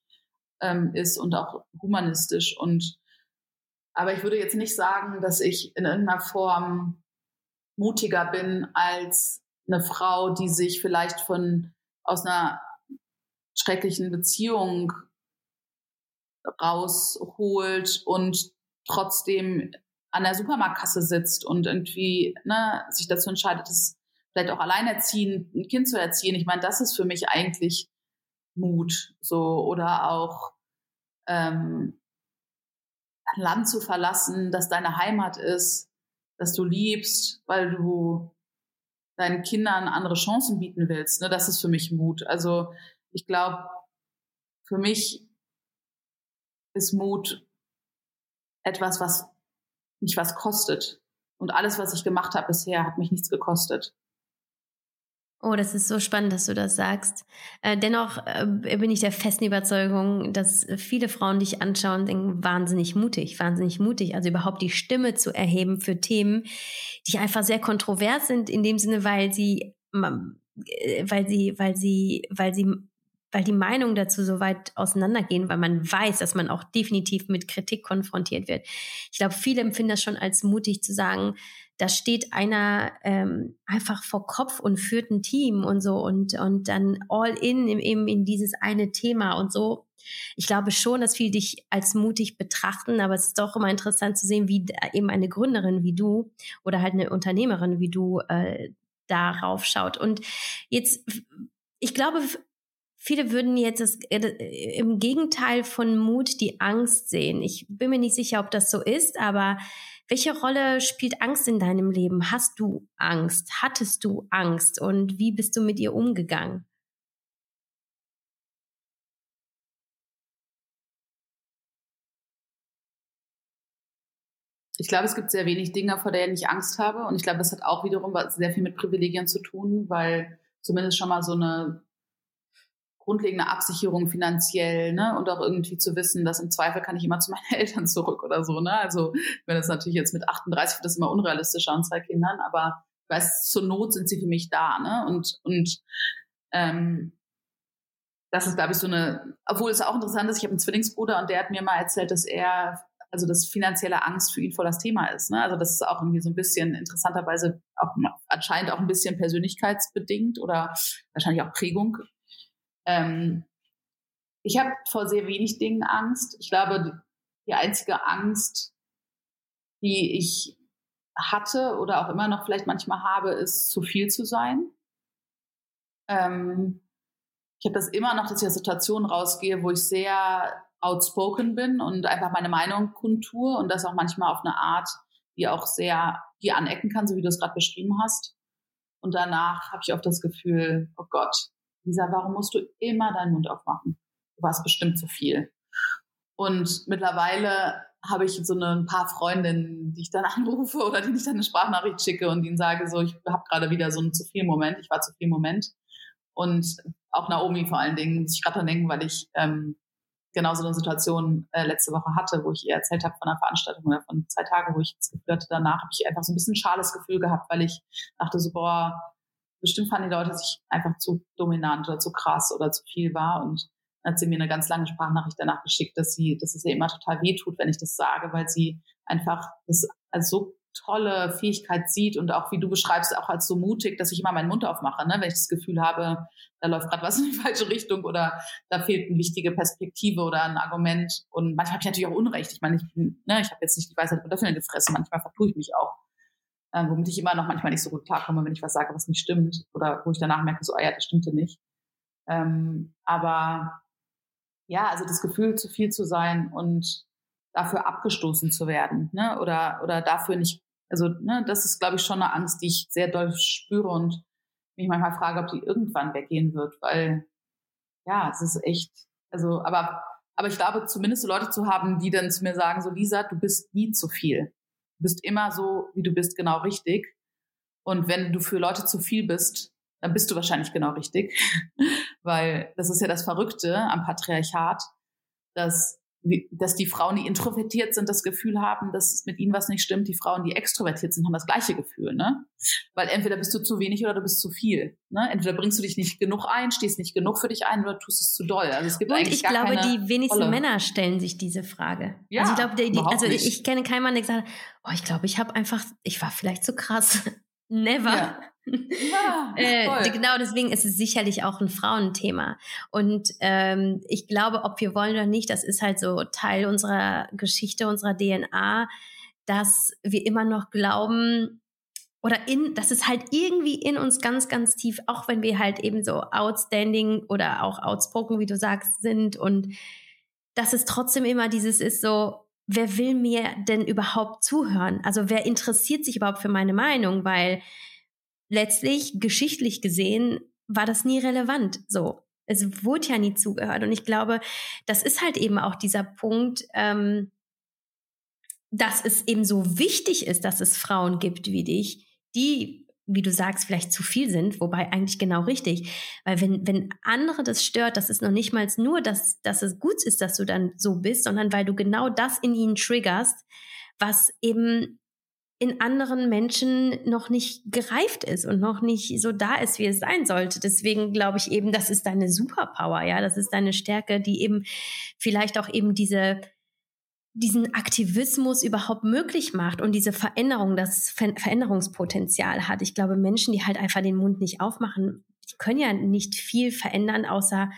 ähm, ist und auch humanistisch. Und aber ich würde jetzt nicht sagen, dass ich in irgendeiner Form mutiger bin als eine Frau, die sich vielleicht von aus einer schrecklichen Beziehung rausholt und trotzdem an der Supermarktkasse sitzt und irgendwie ne, sich dazu entscheidet, das vielleicht auch alleinerziehend ein Kind zu erziehen. Ich meine, das ist für mich eigentlich Mut, so oder auch ähm, ein Land zu verlassen, das deine Heimat ist, das du liebst, weil du deinen Kindern andere Chancen bieten willst. Ne? Das ist für mich Mut. Also ich glaube, für mich ist Mut etwas, was mich was kostet. Und alles, was ich gemacht habe bisher, hat mich nichts gekostet. Oh, das ist so spannend, dass du das sagst. Äh, dennoch äh, bin ich der festen Überzeugung, dass viele Frauen dich anschauen und denken, wahnsinnig mutig, wahnsinnig mutig. Also überhaupt die Stimme zu erheben für Themen, die einfach sehr kontrovers sind, in dem Sinne, weil sie, äh, weil sie, weil sie, weil sie weil die Meinungen dazu so weit auseinandergehen, weil man weiß, dass man auch definitiv mit Kritik konfrontiert wird. Ich glaube, viele empfinden das schon als mutig zu sagen, da steht einer ähm, einfach vor Kopf und führt ein Team und so und, und dann all in eben in dieses eine Thema und so. Ich glaube schon, dass viele dich als mutig betrachten, aber es ist doch immer interessant zu sehen, wie eben eine Gründerin wie du oder halt eine Unternehmerin wie du äh, darauf schaut. Und jetzt, ich glaube, Viele würden jetzt das, äh, im Gegenteil von Mut die Angst sehen. Ich bin mir nicht sicher, ob das so ist, aber welche Rolle spielt Angst in deinem Leben? Hast du Angst? Hattest du Angst? Und wie bist du mit ihr umgegangen? Ich glaube, es gibt sehr wenig Dinge, vor denen ich Angst habe. Und ich glaube, das hat auch wiederum sehr viel mit Privilegien zu tun, weil zumindest schon mal so eine grundlegende Absicherung finanziell, ne? Und auch irgendwie zu wissen, dass im Zweifel kann ich immer zu meinen Eltern zurück oder so, ne? Also, wenn es natürlich jetzt mit 38 wird das immer unrealistischer an zwei Kindern, aber ich weiß, zur Not sind sie für mich da, ne? Und, und ähm, das ist, glaube ich, so eine, obwohl es auch interessant ist, ich habe einen Zwillingsbruder und der hat mir mal erzählt, dass er, also dass finanzielle Angst für ihn voll das Thema ist. Ne? Also das ist auch irgendwie so ein bisschen interessanterweise auch anscheinend auch ein bisschen persönlichkeitsbedingt oder wahrscheinlich auch Prägung. Ähm, ich habe vor sehr wenig Dingen Angst. Ich glaube, die einzige Angst, die ich hatte oder auch immer noch vielleicht manchmal habe, ist zu viel zu sein. Ähm, ich habe das immer noch, dass ich aus Situationen rausgehe, wo ich sehr outspoken bin und einfach meine Meinung kundtue und das auch manchmal auf eine Art, die auch sehr die anecken kann, so wie du es gerade beschrieben hast. Und danach habe ich oft das Gefühl, oh Gott, Lisa, warum musst du immer deinen Mund aufmachen? Du warst bestimmt zu viel. Und mittlerweile habe ich so eine, ein paar Freundinnen, die ich dann anrufe oder denen ich dann eine Sprachnachricht schicke und ihnen sage, so, ich habe gerade wieder so einen zu viel Moment, ich war zu viel Moment. Und auch Naomi vor allen Dingen, muss ich gerade dran denken, weil ich ähm, genau so eine Situation äh, letzte Woche hatte, wo ich ihr erzählt habe von einer Veranstaltung oder von zwei Tagen, wo ich jetzt geführt hatte. Danach habe ich einfach so ein bisschen ein schales Gefühl gehabt, weil ich dachte so, boah, bestimmt fanden die Leute, dass ich einfach zu dominant oder zu krass oder zu viel war. Und hat sie mir eine ganz lange Sprachnachricht danach geschickt, dass sie, dass es ihr immer total weh tut, wenn ich das sage, weil sie einfach das als so tolle Fähigkeit sieht und auch wie du beschreibst, auch als so mutig, dass ich immer meinen Mund aufmache, ne? wenn ich das Gefühl habe, da läuft gerade was in die falsche Richtung oder da fehlt eine wichtige Perspektive oder ein Argument. Und manchmal habe ich natürlich auch Unrecht. Ich meine, ich, ne, ich habe jetzt nicht die Weisheit mit Löffeln gefressen, manchmal vertue ich mich auch äh, womit ich immer noch manchmal nicht so gut klarkomme, wenn ich was sage, was nicht stimmt oder wo ich danach merke, so, ah ja, das stimmte nicht. Ähm, aber ja, also das Gefühl, zu viel zu sein und dafür abgestoßen zu werden, ne? Oder oder dafür nicht, also ne, das ist, glaube ich, schon eine Angst, die ich sehr doll spüre und mich manchmal frage, ob die irgendwann weggehen wird, weil ja, es ist echt, also, aber aber ich glaube, zumindest so Leute zu haben, die dann zu mir sagen, so Lisa, du bist nie zu viel. Du bist immer so, wie du bist, genau richtig. Und wenn du für Leute zu viel bist, dann bist du wahrscheinlich genau richtig. Weil das ist ja das Verrückte am Patriarchat, dass dass die Frauen, die introvertiert sind, das Gefühl haben, dass mit ihnen was nicht stimmt. Die Frauen, die extrovertiert sind, haben das gleiche Gefühl, ne? Weil entweder bist du zu wenig oder du bist zu viel. Ne? Entweder bringst du dich nicht genug ein, stehst nicht genug für dich ein oder tust es zu doll. Also es gibt Und eigentlich ich glaube, die wenigsten Rolle. Männer stellen sich diese Frage. Ja, also ich glaube, die, die, also ich kenne keinen Mann, der gesagt hat, oh, ich glaube, ich habe einfach, ich war vielleicht zu krass. Never. Ja. Ja, Äh, genau deswegen ist es sicherlich auch ein Frauenthema. Und ähm, ich glaube, ob wir wollen oder nicht, das ist halt so Teil unserer Geschichte, unserer DNA, dass wir immer noch glauben, oder in, das ist halt irgendwie in uns ganz, ganz tief, auch wenn wir halt eben so outstanding oder auch outspoken, wie du sagst, sind und dass es trotzdem immer dieses ist so, wer will mir denn überhaupt zuhören? Also wer interessiert sich überhaupt für meine Meinung? Weil letztlich, geschichtlich gesehen, war das nie relevant. So. Es wurde ja nie zugehört. Und ich glaube, das ist halt eben auch dieser Punkt, ähm, dass es eben so wichtig ist, dass es Frauen gibt wie dich, die, wie du sagst, vielleicht zu viel sind, wobei eigentlich genau richtig. Weil wenn, wenn andere das stört, das ist noch nicht mal nur, dass, dass es gut ist, dass du dann so bist, sondern weil du genau das in ihnen triggerst, was eben in anderen Menschen noch nicht gereift ist und noch nicht so da ist, wie es sein sollte. Deswegen glaube ich eben, das ist deine Superpower, ja, das ist deine Stärke, die eben vielleicht auch eben diese diesen Aktivismus überhaupt möglich macht und diese Veränderung, das Ver Veränderungspotenzial hat. Ich glaube, Menschen, die halt einfach den Mund nicht aufmachen, die können ja nicht viel verändern, außer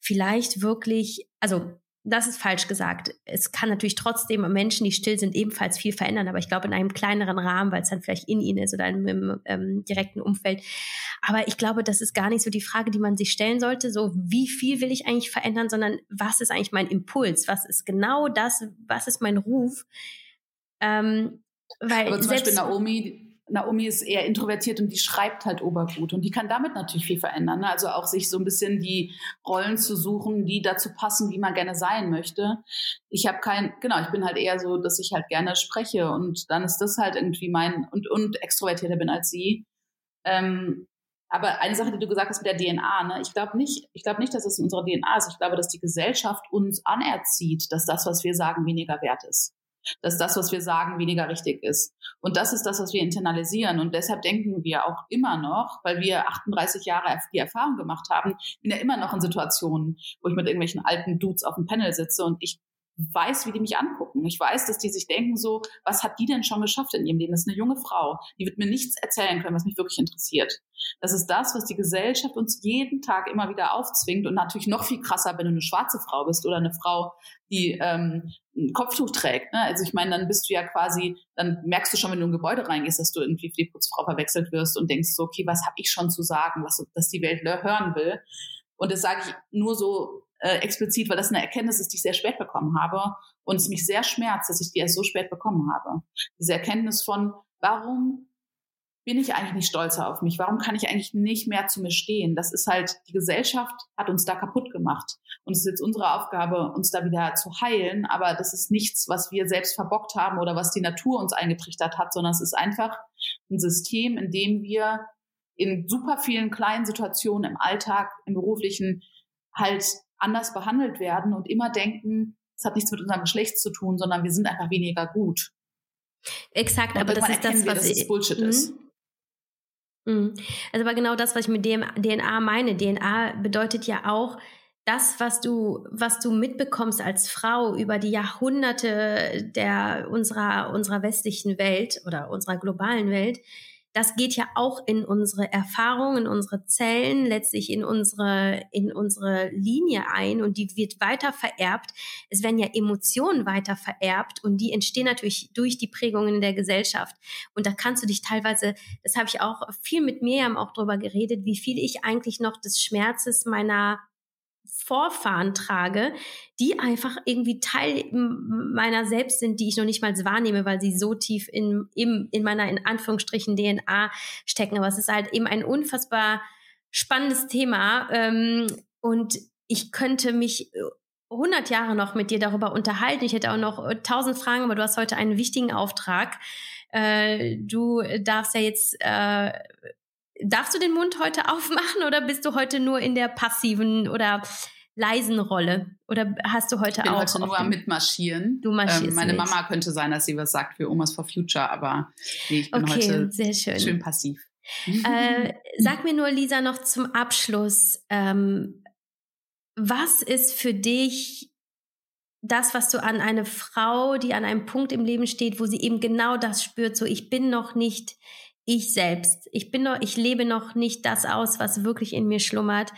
vielleicht wirklich, also das ist falsch gesagt. Es kann natürlich trotzdem Menschen, die still sind, ebenfalls viel verändern, aber ich glaube in einem kleineren Rahmen, weil es dann vielleicht in ihnen ist oder im, ähm, direkten Umfeld. Aber ich glaube, das ist gar nicht so die Frage, die man sich stellen sollte, so wie viel will ich eigentlich verändern, sondern was ist eigentlich mein Impuls? Was ist genau das? Was ist mein Ruf? Ähm, weil Aber zum selbst, Beispiel Naomi, Naomi ist eher introvertiert und die schreibt halt obergut und die kann damit natürlich viel verändern. Ne? Also auch sich so ein bisschen die Rollen zu suchen, die dazu passen, wie man gerne sein möchte. Ich habe kein, genau, ich bin halt eher so, dass ich halt gerne spreche und dann ist das halt irgendwie mein und und extrovertierter bin als sie. Ähm, aber eine Sache, die du gesagt hast mit der DNA, ne? ich glaube nicht, ich glaube nicht, dass es in unserer DNA ist. Ich glaube, dass die Gesellschaft uns anerzieht, dass das, was wir sagen, weniger wert ist. Dass das, was wir sagen, weniger richtig ist. Und das ist das, was wir internalisieren. Und deshalb denken wir auch immer noch, weil wir 38 Jahre die Erfahrung gemacht haben, bin ja immer noch in Situationen, wo ich mit irgendwelchen alten Dudes auf dem Panel sitze und ich weiß, wie die mich angucken. Ich weiß, dass die sich denken so, was hat die denn schon geschafft in ihrem Leben? Das ist eine junge Frau. Die wird mir nichts erzählen können, was mich wirklich interessiert. Das ist das, was die Gesellschaft uns jeden Tag immer wieder aufzwingt und natürlich noch viel krasser, wenn du eine schwarze Frau bist oder eine Frau, die ähm, ein Kopftuch trägt. Ne? Also ich meine, dann bist du ja quasi, dann merkst du schon, wenn du in ein Gebäude reingehst, dass du irgendwie für die Putzfrau verwechselt wirst und denkst so, okay, was habe ich schon zu sagen, was dass die Welt hören will. Und das sage ich nur so äh, explizit, weil das eine Erkenntnis ist, die ich sehr spät bekommen habe und es mich sehr schmerzt, dass ich die erst so spät bekommen habe. Diese Erkenntnis von, warum bin ich eigentlich nicht stolzer auf mich? Warum kann ich eigentlich nicht mehr zu mir stehen? Das ist halt, die Gesellschaft hat uns da kaputt gemacht. Und es ist jetzt unsere Aufgabe, uns da wieder zu heilen. Aber das ist nichts, was wir selbst verbockt haben oder was die Natur uns eingetrichtert hat, sondern es ist einfach ein System, in dem wir in super vielen kleinen Situationen im Alltag, im beruflichen halt anders behandelt werden und immer denken, es hat nichts mit unserem Geschlecht zu tun, sondern wir sind einfach weniger gut. Exakt, aber das ist das, was wir, dass ich, Bullshit mh. ist. Mhm. Also aber genau das, was ich mit dem DNA meine. DNA bedeutet ja auch, das, was du, was du mitbekommst als Frau über die Jahrhunderte der unserer, unserer westlichen Welt oder unserer globalen Welt, das geht ja auch in unsere Erfahrungen, in unsere Zellen, letztlich in unsere, in unsere Linie ein und die wird weiter vererbt. Es werden ja Emotionen weiter vererbt und die entstehen natürlich durch die Prägungen in der Gesellschaft. Und da kannst du dich teilweise, das habe ich auch viel mit Miriam auch drüber geredet, wie viel ich eigentlich noch des Schmerzes meiner Vorfahren trage, die einfach irgendwie Teil meiner selbst sind, die ich noch nicht mal wahrnehme, weil sie so tief in, in, in meiner, in Anführungsstrichen, DNA stecken. Aber es ist halt eben ein unfassbar spannendes Thema. Ähm, und ich könnte mich 100 Jahre noch mit dir darüber unterhalten. Ich hätte auch noch tausend Fragen, aber du hast heute einen wichtigen Auftrag. Äh, du darfst ja jetzt äh, Darfst du den Mund heute aufmachen oder bist du heute nur in der passiven oder leisen Rolle? Oder hast du heute ich bin auch? heute nur am Mitmarschieren. Du marschierst ähm, Meine mit. Mama könnte sein, dass sie was sagt für Omas for Future, aber nee, ich bin okay, heute sehr schön. schön passiv. Äh, sag mir nur, Lisa, noch zum Abschluss, ähm, was ist für dich das, was du an eine Frau, die an einem Punkt im Leben steht, wo sie eben genau das spürt, so ich bin noch nicht ich selbst. Ich bin noch, ich lebe noch nicht das aus, was wirklich in mir schlummert.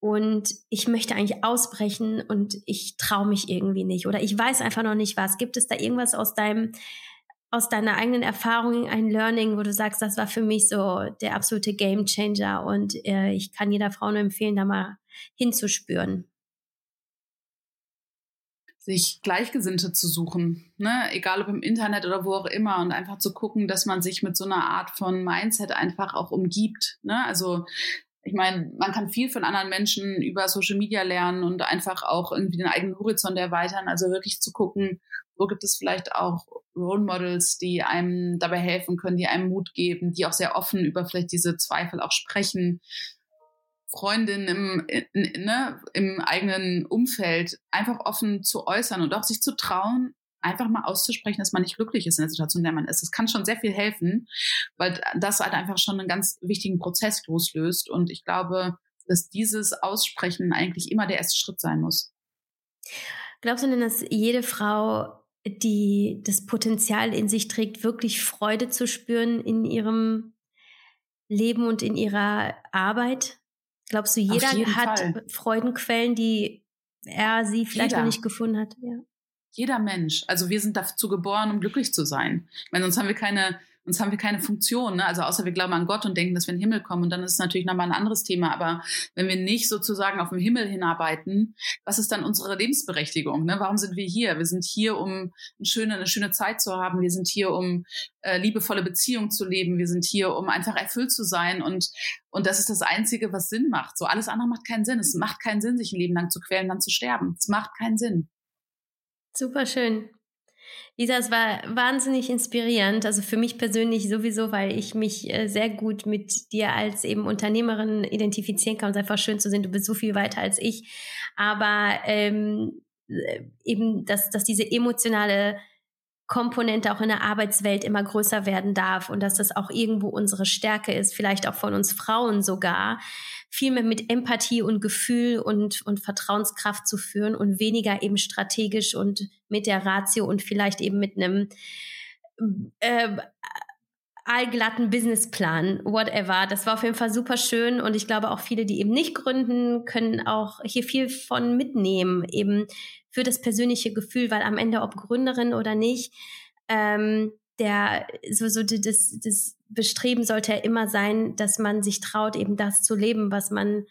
Und ich möchte eigentlich ausbrechen und ich traue mich irgendwie nicht. Oder ich weiß einfach noch nicht was. Gibt es da irgendwas aus deinem, aus deiner eigenen Erfahrung, ein Learning, wo du sagst, das war für mich so der absolute Game Changer und äh, ich kann jeder Frau nur empfehlen, da mal hinzuspüren sich Gleichgesinnte zu suchen, ne? egal ob im Internet oder wo auch immer, und einfach zu gucken, dass man sich mit so einer Art von Mindset einfach auch umgibt. Ne? Also ich meine, man kann viel von anderen Menschen über Social Media lernen und einfach auch irgendwie den eigenen Horizont erweitern. Also wirklich zu gucken, wo gibt es vielleicht auch Role Models, die einem dabei helfen können, die einem Mut geben, die auch sehr offen über vielleicht diese Zweifel auch sprechen Freundin im, in, ne, im eigenen Umfeld einfach offen zu äußern und auch sich zu trauen, einfach mal auszusprechen, dass man nicht glücklich ist in der Situation, in der man ist. Das kann schon sehr viel helfen, weil das halt einfach schon einen ganz wichtigen Prozess loslöst. Und ich glaube, dass dieses Aussprechen eigentlich immer der erste Schritt sein muss. Glaubst du denn, dass jede Frau, die das Potenzial in sich trägt, wirklich Freude zu spüren in ihrem Leben und in ihrer Arbeit? Glaubst du, jeder hat Fall. Freudenquellen, die er, sie vielleicht Jeder. noch nicht gefunden hat? Ja. Jeder Mensch. Also wir sind dazu geboren, um glücklich zu sein. Ich meine, sonst haben wir keine, sonst haben wir keine Funktion. Ne? Also außer wir glauben an Gott und denken, dass wir in den Himmel kommen. Und dann ist es natürlich nochmal ein anderes Thema. Aber wenn wir nicht sozusagen auf den Himmel hinarbeiten, was ist dann unsere Lebensberechtigung? Ne? Warum sind wir hier? Wir sind hier, um eine schöne, eine schöne Zeit zu haben. Wir sind hier, um äh, liebevolle Beziehungen zu leben. Wir sind hier, um einfach erfüllt zu sein. Und, und das ist das Einzige, was Sinn macht. So alles andere macht keinen Sinn. Es macht keinen Sinn, sich ein Leben lang zu quälen, dann zu sterben. Es macht keinen Sinn. Super schön. Lisa, es war wahnsinnig inspirierend. Also für mich persönlich sowieso, weil ich mich äh, sehr gut mit dir als eben Unternehmerin identifizieren kann. Es ist einfach schön zu sehen, du bist so viel weiter als ich. Aber ähm, äh, eben, dass, dass diese emotionale Komponente auch in der Arbeitswelt immer größer werden darf und dass das auch irgendwo unsere Stärke ist, vielleicht auch von uns Frauen sogar, viel mehr mit Empathie und Gefühl und, und Vertrauenskraft zu führen und weniger eben strategisch und mit der Ratio und vielleicht eben mit einem äh, allglatten Businessplan, whatever. Das war auf jeden Fall super schön und ich glaube auch viele, die eben nicht gründen, können auch hier viel von mitnehmen, eben für das persönliche Gefühl, weil am Ende, ob Gründerin oder nicht, ähm, der so, so das, das Bestreben sollte ja immer sein, dass man sich traut, eben das zu leben, was man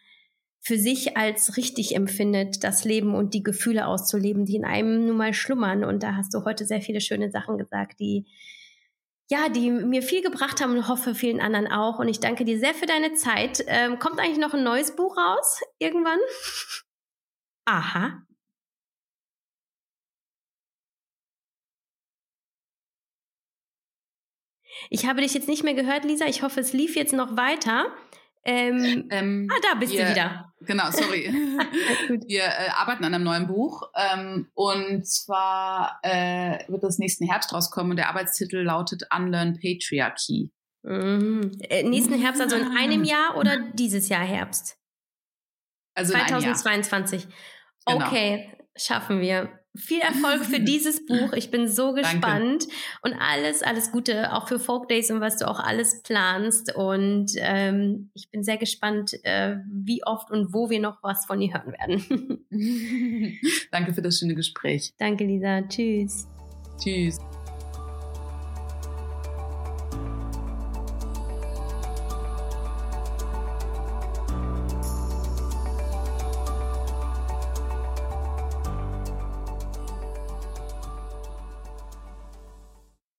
für sich als richtig empfindet, das Leben und die Gefühle auszuleben, die in einem nun mal schlummern. Und da hast du heute sehr viele schöne Sachen gesagt, die ja, die mir viel gebracht haben und hoffe vielen anderen auch. Und ich danke dir sehr für deine Zeit. Ähm, kommt eigentlich noch ein neues Buch raus irgendwann? Aha. Ich habe dich jetzt nicht mehr gehört, Lisa. Ich hoffe, es lief jetzt noch weiter. Ähm, ähm, ah, da bist wir, du wieder. Genau, sorry. wir äh, arbeiten an einem neuen Buch ähm, und zwar äh, wird das nächsten Herbst rauskommen und der Arbeitstitel lautet Unlearn Patriarchy. Mhm. Äh, nächsten Herbst, also in einem Jahr oder dieses Jahr Herbst? Also 2022. Genau. Okay, schaffen wir. Viel Erfolg für dieses Buch. Ich bin so gespannt. Danke. Und alles, alles Gute auch für Folk Days und was du auch alles planst. Und ähm, ich bin sehr gespannt, äh, wie oft und wo wir noch was von dir hören werden. Danke für das schöne Gespräch. Danke, Lisa. Tschüss. Tschüss.